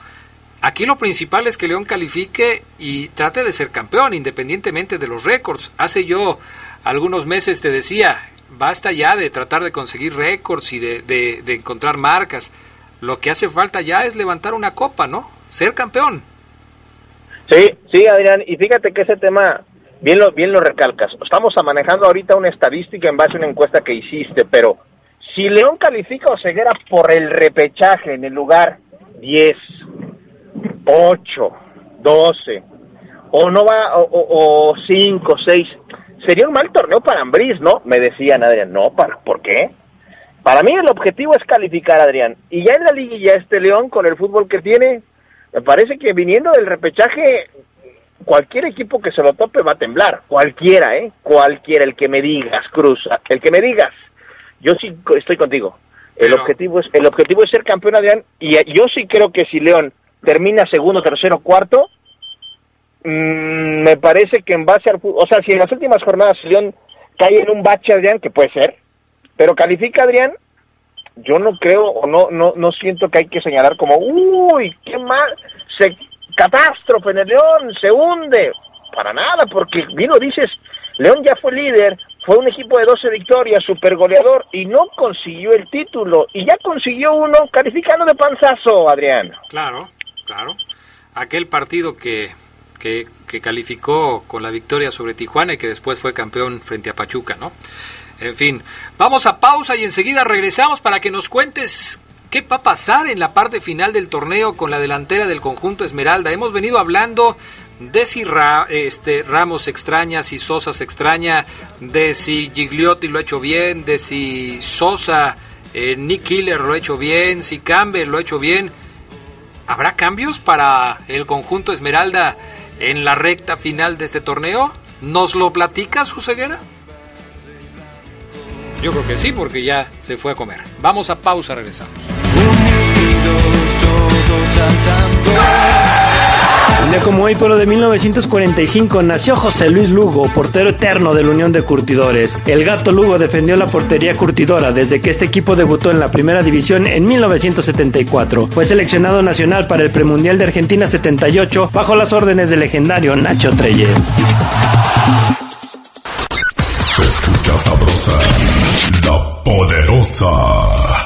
Aquí lo principal es que León califique y trate de ser campeón, independientemente de los récords. Hace yo algunos meses te decía, basta ya de tratar de conseguir récords y de, de, encontrar marcas. Lo que hace falta ya es levantar una copa, ¿no? Ser campeón. Sí, sí, Adrián, y fíjate que ese tema bien lo, bien lo recalcas. Estamos manejando ahorita una estadística en base a una encuesta que hiciste, pero si León califica a Ceguera por el repechaje en el lugar 10, 8, 12, o no va, o 5, 6, sería un mal torneo para Ambriz, ¿no? Me decían, Adrián, no, ¿para, ¿por qué? Para mí el objetivo es calificar, Adrián. Y ya en la liguilla este León, con el fútbol que tiene, me parece que viniendo del repechaje, cualquier equipo que se lo tope va a temblar. Cualquiera, ¿eh? Cualquiera, el que me digas, Cruz, el que me digas. Yo sí estoy contigo. El objetivo es el objetivo es ser campeón, Adrián. Y yo sí creo que si León termina segundo, tercero, cuarto, mmm, me parece que en base al o sea, si en las últimas jornadas León cae en un bache, Adrián, que puede ser, pero califica Adrián, yo no creo o no no no siento que hay que señalar como, uy, qué mal, se catástrofe en el León, se hunde. Para nada, porque vino dices, León ya fue líder, fue un equipo de 12 victorias, super goleador, y no consiguió el título, y ya consiguió uno calificando de panzazo, Adrián. Claro, claro. Aquel partido que, que, que calificó con la victoria sobre Tijuana y que después fue campeón frente a Pachuca, ¿no? En fin, vamos a pausa y enseguida regresamos para que nos cuentes qué va a pasar en la parte final del torneo con la delantera del conjunto Esmeralda. Hemos venido hablando de si este, Ramos extraña, si Sosa se extraña, de si Gigliotti lo ha hecho bien, de si Sosa, eh, Nick Killer lo ha hecho bien, si Campbell lo ha hecho bien. ¿Habrá cambios para el conjunto Esmeralda en la recta final de este torneo? ¿Nos lo platica su ceguera? Yo creo que sí, porque ya se fue a comer. Vamos a pausa, regresamos. Un como hoy, pero de 1945, nació José Luis Lugo, portero eterno de la Unión de Curtidores. El gato Lugo defendió la portería curtidora desde que este equipo debutó en la primera división en 1974. Fue seleccionado nacional para el premundial de Argentina 78 bajo las órdenes del legendario Nacho Treyes. Se escucha sabrosa, la poderosa.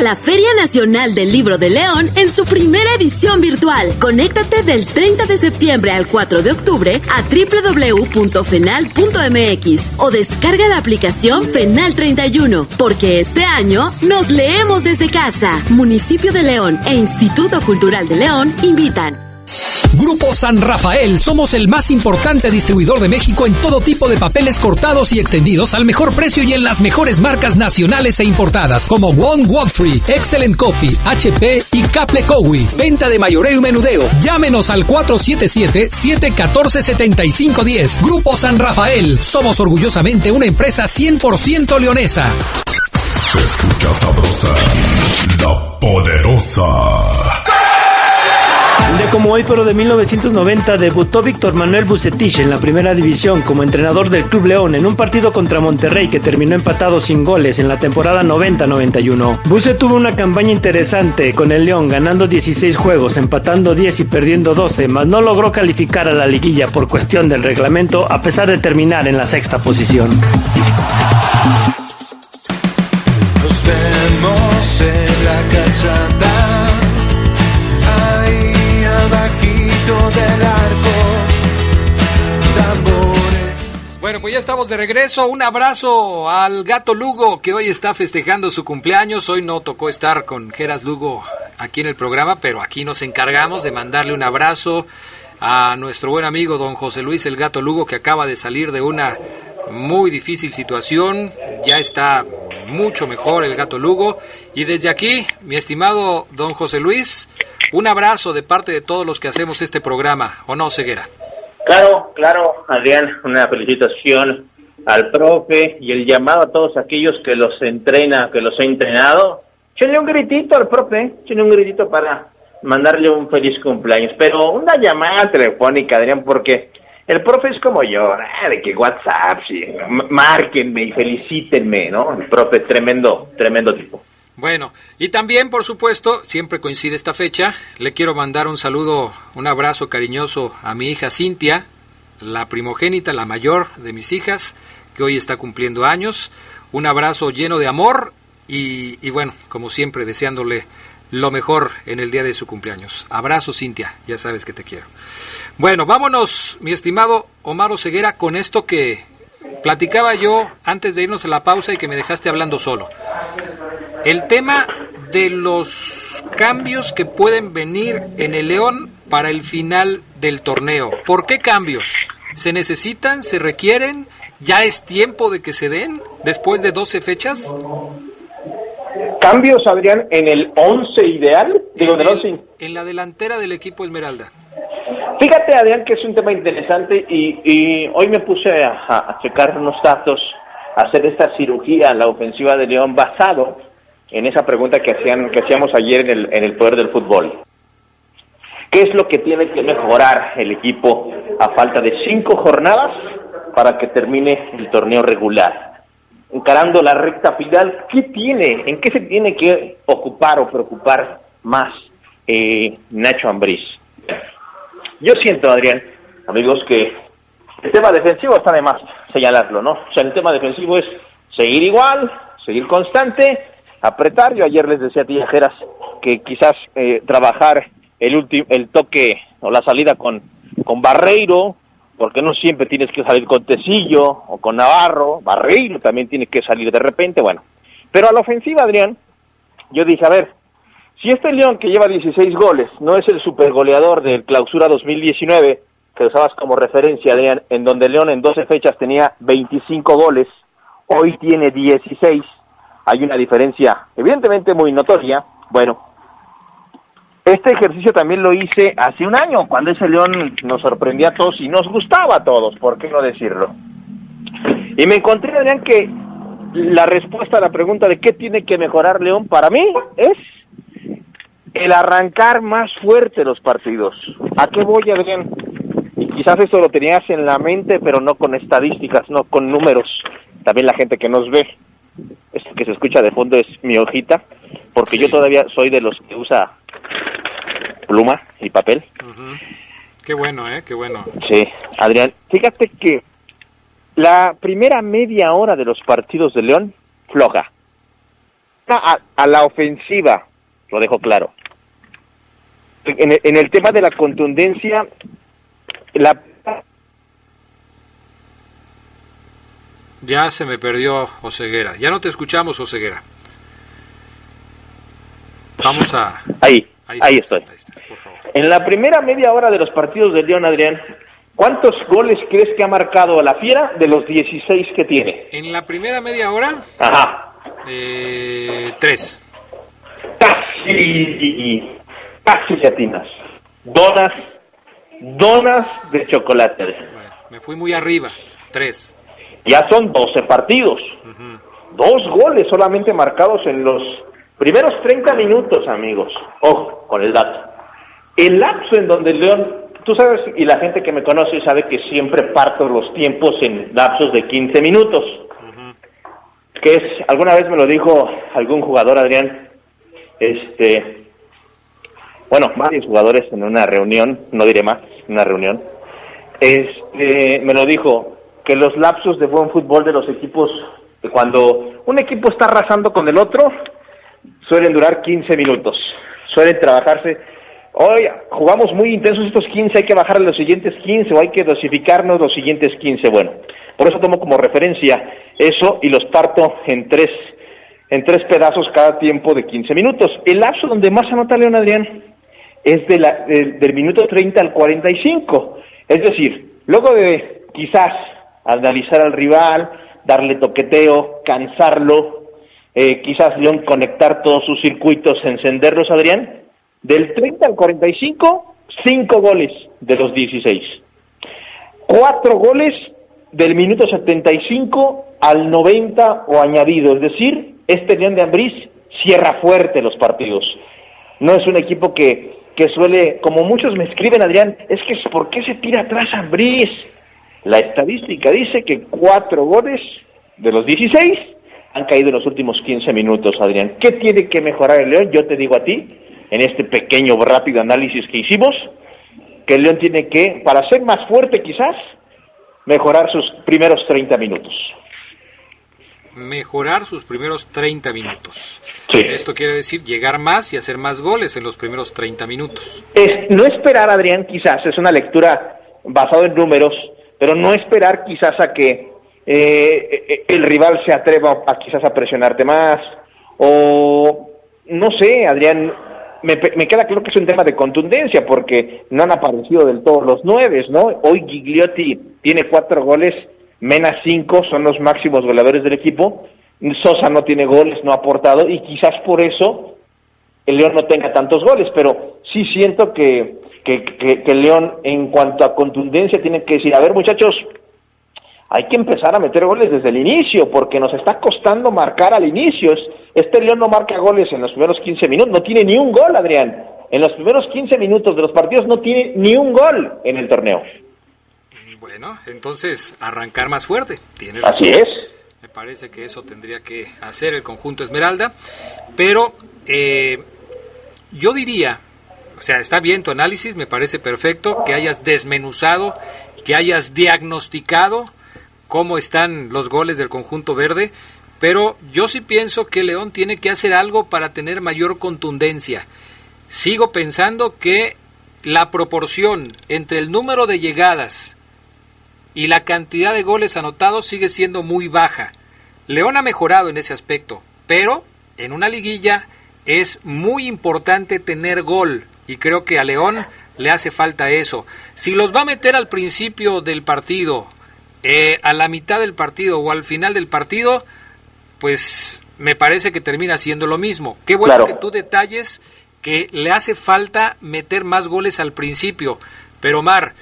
La Feria Nacional del Libro de León en su primera edición virtual. Conéctate del 30 de septiembre al 4 de octubre a www.fenal.mx o descarga la aplicación Fenal 31, porque este año nos leemos desde casa. Municipio de León e Instituto Cultural de León invitan. Grupo San Rafael, somos el más importante distribuidor de México en todo tipo de papeles cortados y extendidos al mejor precio y en las mejores marcas nacionales e importadas como One Walk Excellent Coffee, HP y Caple Cowie. Venta de mayoreo y menudeo. Llámenos al 477-714-7510. Grupo San Rafael, somos orgullosamente una empresa 100% leonesa. Se escucha sabrosa, la poderosa. Día como hoy, pero de 1990, debutó Víctor Manuel Bucetich en la primera división como entrenador del Club León en un partido contra Monterrey que terminó empatado sin goles en la temporada 90-91. Buce tuvo una campaña interesante con el León, ganando 16 juegos, empatando 10 y perdiendo 12, mas no logró calificar a la liguilla por cuestión del reglamento a pesar de terminar en la sexta posición. Bueno, pues ya estamos de regreso. Un abrazo al gato Lugo que hoy está festejando su cumpleaños. Hoy no tocó estar con Geras Lugo aquí en el programa, pero aquí nos encargamos de mandarle un abrazo a nuestro buen amigo don José Luis el gato Lugo que acaba de salir de una muy difícil situación. Ya está mucho mejor el gato Lugo. Y desde aquí, mi estimado don José Luis, un abrazo de parte de todos los que hacemos este programa. ¿O no, Ceguera? Claro, claro, Adrián, una felicitación al profe y el llamado a todos aquellos que los entrena, que los ha entrenado. Échenle un gritito al profe, échenle un gritito para mandarle un feliz cumpleaños. Pero una llamada telefónica, Adrián, porque el profe es como yo, ah, de que WhatsApp, sí, márquenme y felicítenme, ¿no? El profe, tremendo, tremendo tipo. Bueno, y también, por supuesto, siempre coincide esta fecha, le quiero mandar un saludo, un abrazo cariñoso a mi hija Cintia, la primogénita, la mayor de mis hijas, que hoy está cumpliendo años. Un abrazo lleno de amor y, y bueno, como siempre, deseándole lo mejor en el día de su cumpleaños. Abrazo, Cintia, ya sabes que te quiero. Bueno, vámonos, mi estimado Omar Ceguera, con esto que platicaba yo antes de irnos a la pausa y que me dejaste hablando solo. El tema de los cambios que pueden venir en el León para el final del torneo. ¿Por qué cambios? ¿Se necesitan? ¿Se requieren? ¿Ya es tiempo de que se den después de 12 fechas? ¿Cambios, Adrián, en el 11 ideal? Digo, en, del 11. en la delantera del equipo Esmeralda. Fíjate, Adrián, que es un tema interesante y, y hoy me puse a, checar unos datos, a hacer esta cirugía la ofensiva de León basado en esa pregunta que, hacían, que hacíamos ayer en el, en el Poder del Fútbol. ¿Qué es lo que tiene que mejorar el equipo a falta de cinco jornadas para que termine el torneo regular? Encarando la recta final, ¿qué tiene, en qué se tiene que ocupar o preocupar más eh, Nacho Ambriz? Yo siento, Adrián, amigos, que el tema defensivo está de más señalarlo, ¿no? O sea, el tema defensivo es seguir igual, seguir constante, apretar. Yo ayer les decía a Tijeras que quizás eh, trabajar el último, el toque o la salida con, con Barreiro, porque no siempre tienes que salir con Tecillo o con Navarro, Barreiro también tiene que salir de repente, bueno. Pero a la ofensiva, Adrián, yo dije, a ver, si este León que lleva 16 goles no es el supergoleador del clausura 2019, que usabas como referencia, Adrián, en donde León en 12 fechas tenía 25 goles, hoy tiene 16, hay una diferencia evidentemente muy notoria. Bueno, este ejercicio también lo hice hace un año, cuando ese León nos sorprendía a todos y nos gustaba a todos, ¿por qué no decirlo? Y me encontré, Adrián, que la respuesta a la pregunta de qué tiene que mejorar León para mí es el arrancar más fuerte los partidos. ¿A qué voy, Adrián? Y quizás eso lo tenías en la mente, pero no con estadísticas, no con números. También la gente que nos ve. Esto que se escucha de fondo es mi hojita, porque yo todavía soy de los que usa pluma y papel. Uh -huh. Qué bueno, ¿eh? Qué bueno. Sí, Adrián, fíjate que la primera media hora de los partidos de León, floja. A, a la ofensiva, lo dejo claro. En el, en el tema de la contundencia, la Ya se me perdió Oseguera. Ya no te escuchamos, Oseguera. Vamos a... Ahí, ahí, ahí estoy. Ahí estás, por favor. En la primera media hora de los partidos de León, Adrián, ¿cuántos goles crees que ha marcado a la Fiera de los 16 que tiene? En la primera media hora... Ajá. Eh, tres. Casi, casi latinas. Donas, donas de chocolate. Bueno, me fui muy arriba. Tres ya son 12 partidos. Uh -huh. Dos goles solamente marcados en los primeros 30 minutos, amigos. Ojo con el dato. El lapso en donde León, tú sabes, y la gente que me conoce sabe que siempre parto los tiempos en lapsos de 15 minutos. Uh -huh. Que es, alguna vez me lo dijo algún jugador, Adrián, este, bueno, varios jugadores en una reunión, no diré más, una reunión, este, me lo dijo, que los lapsos de buen fútbol de los equipos, cuando un equipo está arrasando con el otro, suelen durar 15 minutos, suelen trabajarse. Hoy jugamos muy intensos estos 15, hay que bajar los siguientes 15 o hay que dosificarnos los siguientes 15. Bueno, por eso tomo como referencia eso y los parto en tres, en tres pedazos cada tiempo de 15 minutos. El lapso donde más anota León Adrián es de la, de, del minuto 30 al 45. Es decir, luego de quizás analizar al rival, darle toqueteo, cansarlo, eh, quizás León conectar todos sus circuitos, encenderlos, Adrián. Del 30 al 45, 5 goles de los 16. 4 goles del minuto 75 al 90 o añadido. Es decir, este León de Ambriz cierra fuerte los partidos. No es un equipo que, que suele, como muchos me escriben, Adrián, es que ¿por qué se tira atrás Ambriz? La estadística dice que cuatro goles de los 16 han caído en los últimos 15 minutos, Adrián. ¿Qué tiene que mejorar el León? Yo te digo a ti, en este pequeño, rápido análisis que hicimos, que el León tiene que, para ser más fuerte quizás, mejorar sus primeros 30 minutos. Mejorar sus primeros 30 minutos. Esto quiere decir llegar más y hacer más goles en los primeros 30 minutos. Es, no esperar, Adrián, quizás, es una lectura basada en números, pero no esperar quizás a que eh, el rival se atreva a quizás a presionarte más, o no sé, Adrián, me, me, queda claro que es un tema de contundencia porque no han aparecido del todo los nueve, ¿no? Hoy Gigliotti tiene cuatro goles, Mena cinco, son los máximos goleadores del equipo, Sosa no tiene goles, no ha aportado y quizás por eso el León no tenga tantos goles, pero sí siento que, que, que, que el León en cuanto a contundencia tiene que decir, a ver muchachos, hay que empezar a meter goles desde el inicio, porque nos está costando marcar al inicio. Este León no marca goles en los primeros 15 minutos, no tiene ni un gol, Adrián. En los primeros 15 minutos de los partidos no tiene ni un gol en el torneo. Bueno, entonces arrancar más fuerte. Tienes Así es. Me parece que eso tendría que hacer el conjunto Esmeralda. Pero eh, yo diría, o sea, está bien tu análisis, me parece perfecto, que hayas desmenuzado, que hayas diagnosticado cómo están los goles del conjunto verde, pero yo sí pienso que León tiene que hacer algo para tener mayor contundencia. Sigo pensando que la proporción entre el número de llegadas y la cantidad de goles anotados sigue siendo muy baja. León ha mejorado en ese aspecto, pero en una liguilla es muy importante tener gol y creo que a León le hace falta eso. Si los va a meter al principio del partido, eh, a la mitad del partido o al final del partido, pues me parece que termina siendo lo mismo. Qué bueno Claro. que tú detalles que le hace falta meter más goles al principio. Pero Mar,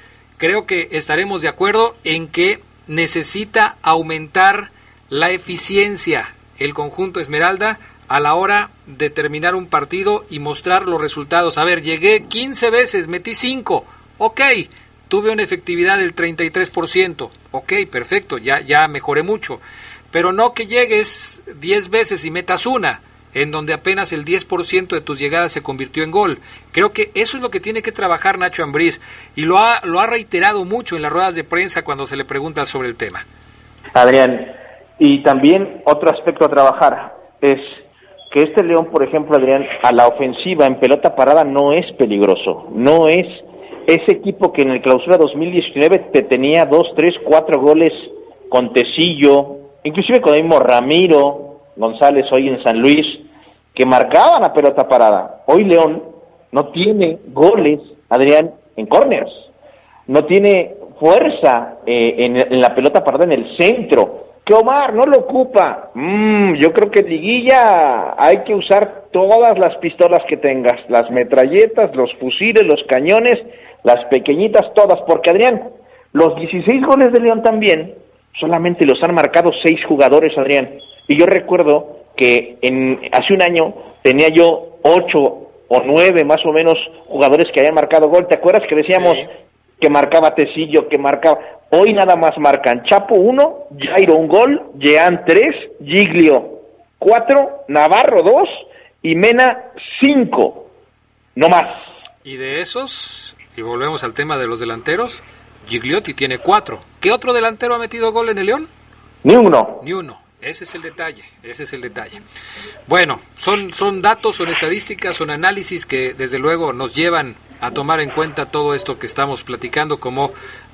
creo que estaremos de acuerdo en que necesita aumentar la eficiencia el conjunto Esmeralda a la hora de terminar un partido y mostrar los resultados. A ver, llegué 15 veces, metí 5. Ok, tuve una efectividad del 33%. Ok, perfecto, ya, ya mejoré mucho. Pero no que llegues 10 veces y metas una, en donde apenas el 10% de tus llegadas se convirtió en gol. Creo que eso es lo que tiene que trabajar Nacho Ambriz y lo ha, lo ha reiterado mucho en las ruedas de prensa cuando se le pregunta sobre el tema. Adrián, y también otro aspecto a trabajar es que este León, por ejemplo, Adrián, a la ofensiva en pelota parada no es peligroso, no es ese equipo que en el clausura 2019 te tenía dos, tres, cuatro goles con Tecillo, inclusive con el mismo Ramiro González hoy en San Luis, que marcaban a pelota parada. Hoy León no tiene goles, Adrián, en corners, no tiene fuerza eh, en, la pelota parada en el centro. Que Omar no lo ocupa. Mm, yo creo que liguilla hay que usar todas las pistolas que tengas, las metralletas, los fusiles, los cañones, las pequeñitas, todas, porque Adrián, los 16 goles de León también solamente los han marcado seis jugadores, Adrián. Y yo recuerdo que en hace un año tenía yo ocho o nueve más o menos jugadores que habían marcado gol. ¿Te acuerdas que decíamos que marcaba Tecillo, que marcaba? Hoy nada más marcan Chapo uno, Jairo un gol, Jean tres, Giglio cuatro, Navarro dos y Mena cinco. No más. Y de esos, y volvemos al tema de los delanteros, Gigliotti tiene cuatro. ¿Qué otro delantero ha metido gol en el León? Ni uno. Ni uno. Ese es el detalle, ese es el detalle. Bueno, son, son datos, son estadísticas, son análisis que desde luego nos llevan a tomar en cuenta todo esto que estamos platicando como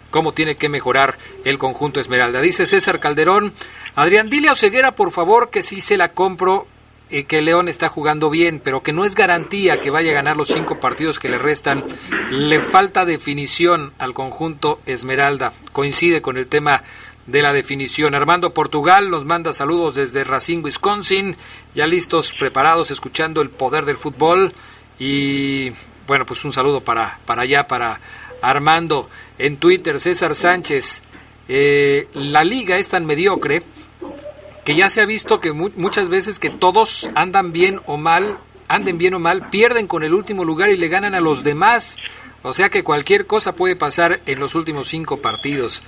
cómo tiene que mejorar el conjunto Esmeralda. Dice César Calderón, Adrián, dile a Oseguera por favor que sí se la compro y que León está jugando bien, pero que no es garantía que vaya a ganar los cinco partidos que le restan. Le falta definición al conjunto Esmeralda. Coincide con el tema de la definición. Armando Portugal nos manda saludos desde Racine, Wisconsin, ya listos, preparados, escuchando el poder del fútbol. Y bueno, pues un saludo para, para allá, para Armando. En Twitter, César Sánchez, eh, la liga es tan mediocre que ya se ha visto que mu muchas veces que todos andan bien o mal, anden bien o mal, pierden con el último lugar y le ganan a los demás. O sea que cualquier cosa puede pasar en los últimos cinco partidos.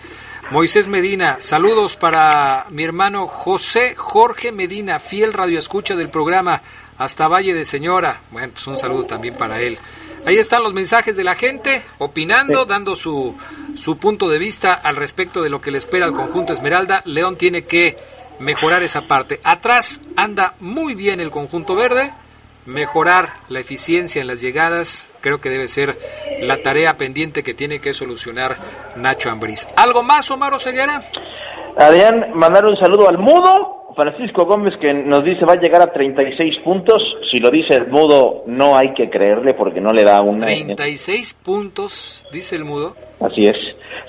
Moisés Medina, saludos para mi hermano José Jorge Medina, fiel radioescucha del programa hasta Valle de Señora. Bueno, pues un saludo también para él. Ahí están los mensajes de la gente, opinando, dando su, su punto de vista al respecto de lo que le espera al conjunto Esmeralda. León tiene que mejorar esa parte. Atrás anda muy bien el conjunto verde. Mejorar la eficiencia en las llegadas creo que debe ser la tarea pendiente que tiene que solucionar Nacho Ambriz. ¿Algo más, Omar Oseguera? Adrián, mandar un saludo al mudo, Francisco Gómez, que nos dice va a llegar a 36 puntos. Si lo dice el mudo, no hay que creerle porque no le da una. 36 puntos, dice el mudo. Así es.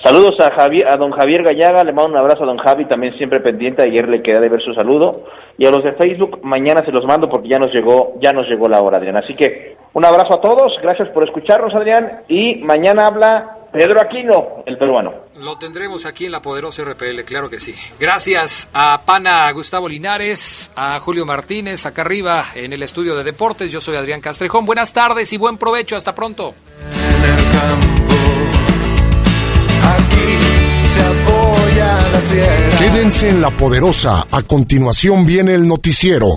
Saludos a, Javier, a don Javier Gallaga, le mando un abrazo a don Javi, también siempre pendiente, ayer le queda de ver su saludo. Y a los de Facebook, mañana se los mando porque ya nos llegó, ya nos llegó la hora, Adrián. Así que un abrazo a todos, gracias por escucharnos, Adrián, y mañana habla Pedro Aquino, el peruano. Lo tendremos aquí en la poderosa RPL, claro que sí. Gracias a Pana Gustavo Linares, a Julio Martínez, acá arriba en el estudio de deportes. Yo soy Adrián Castrejón. Buenas tardes y buen provecho. Hasta pronto. Quédense en la poderosa. A continuación viene el noticiero.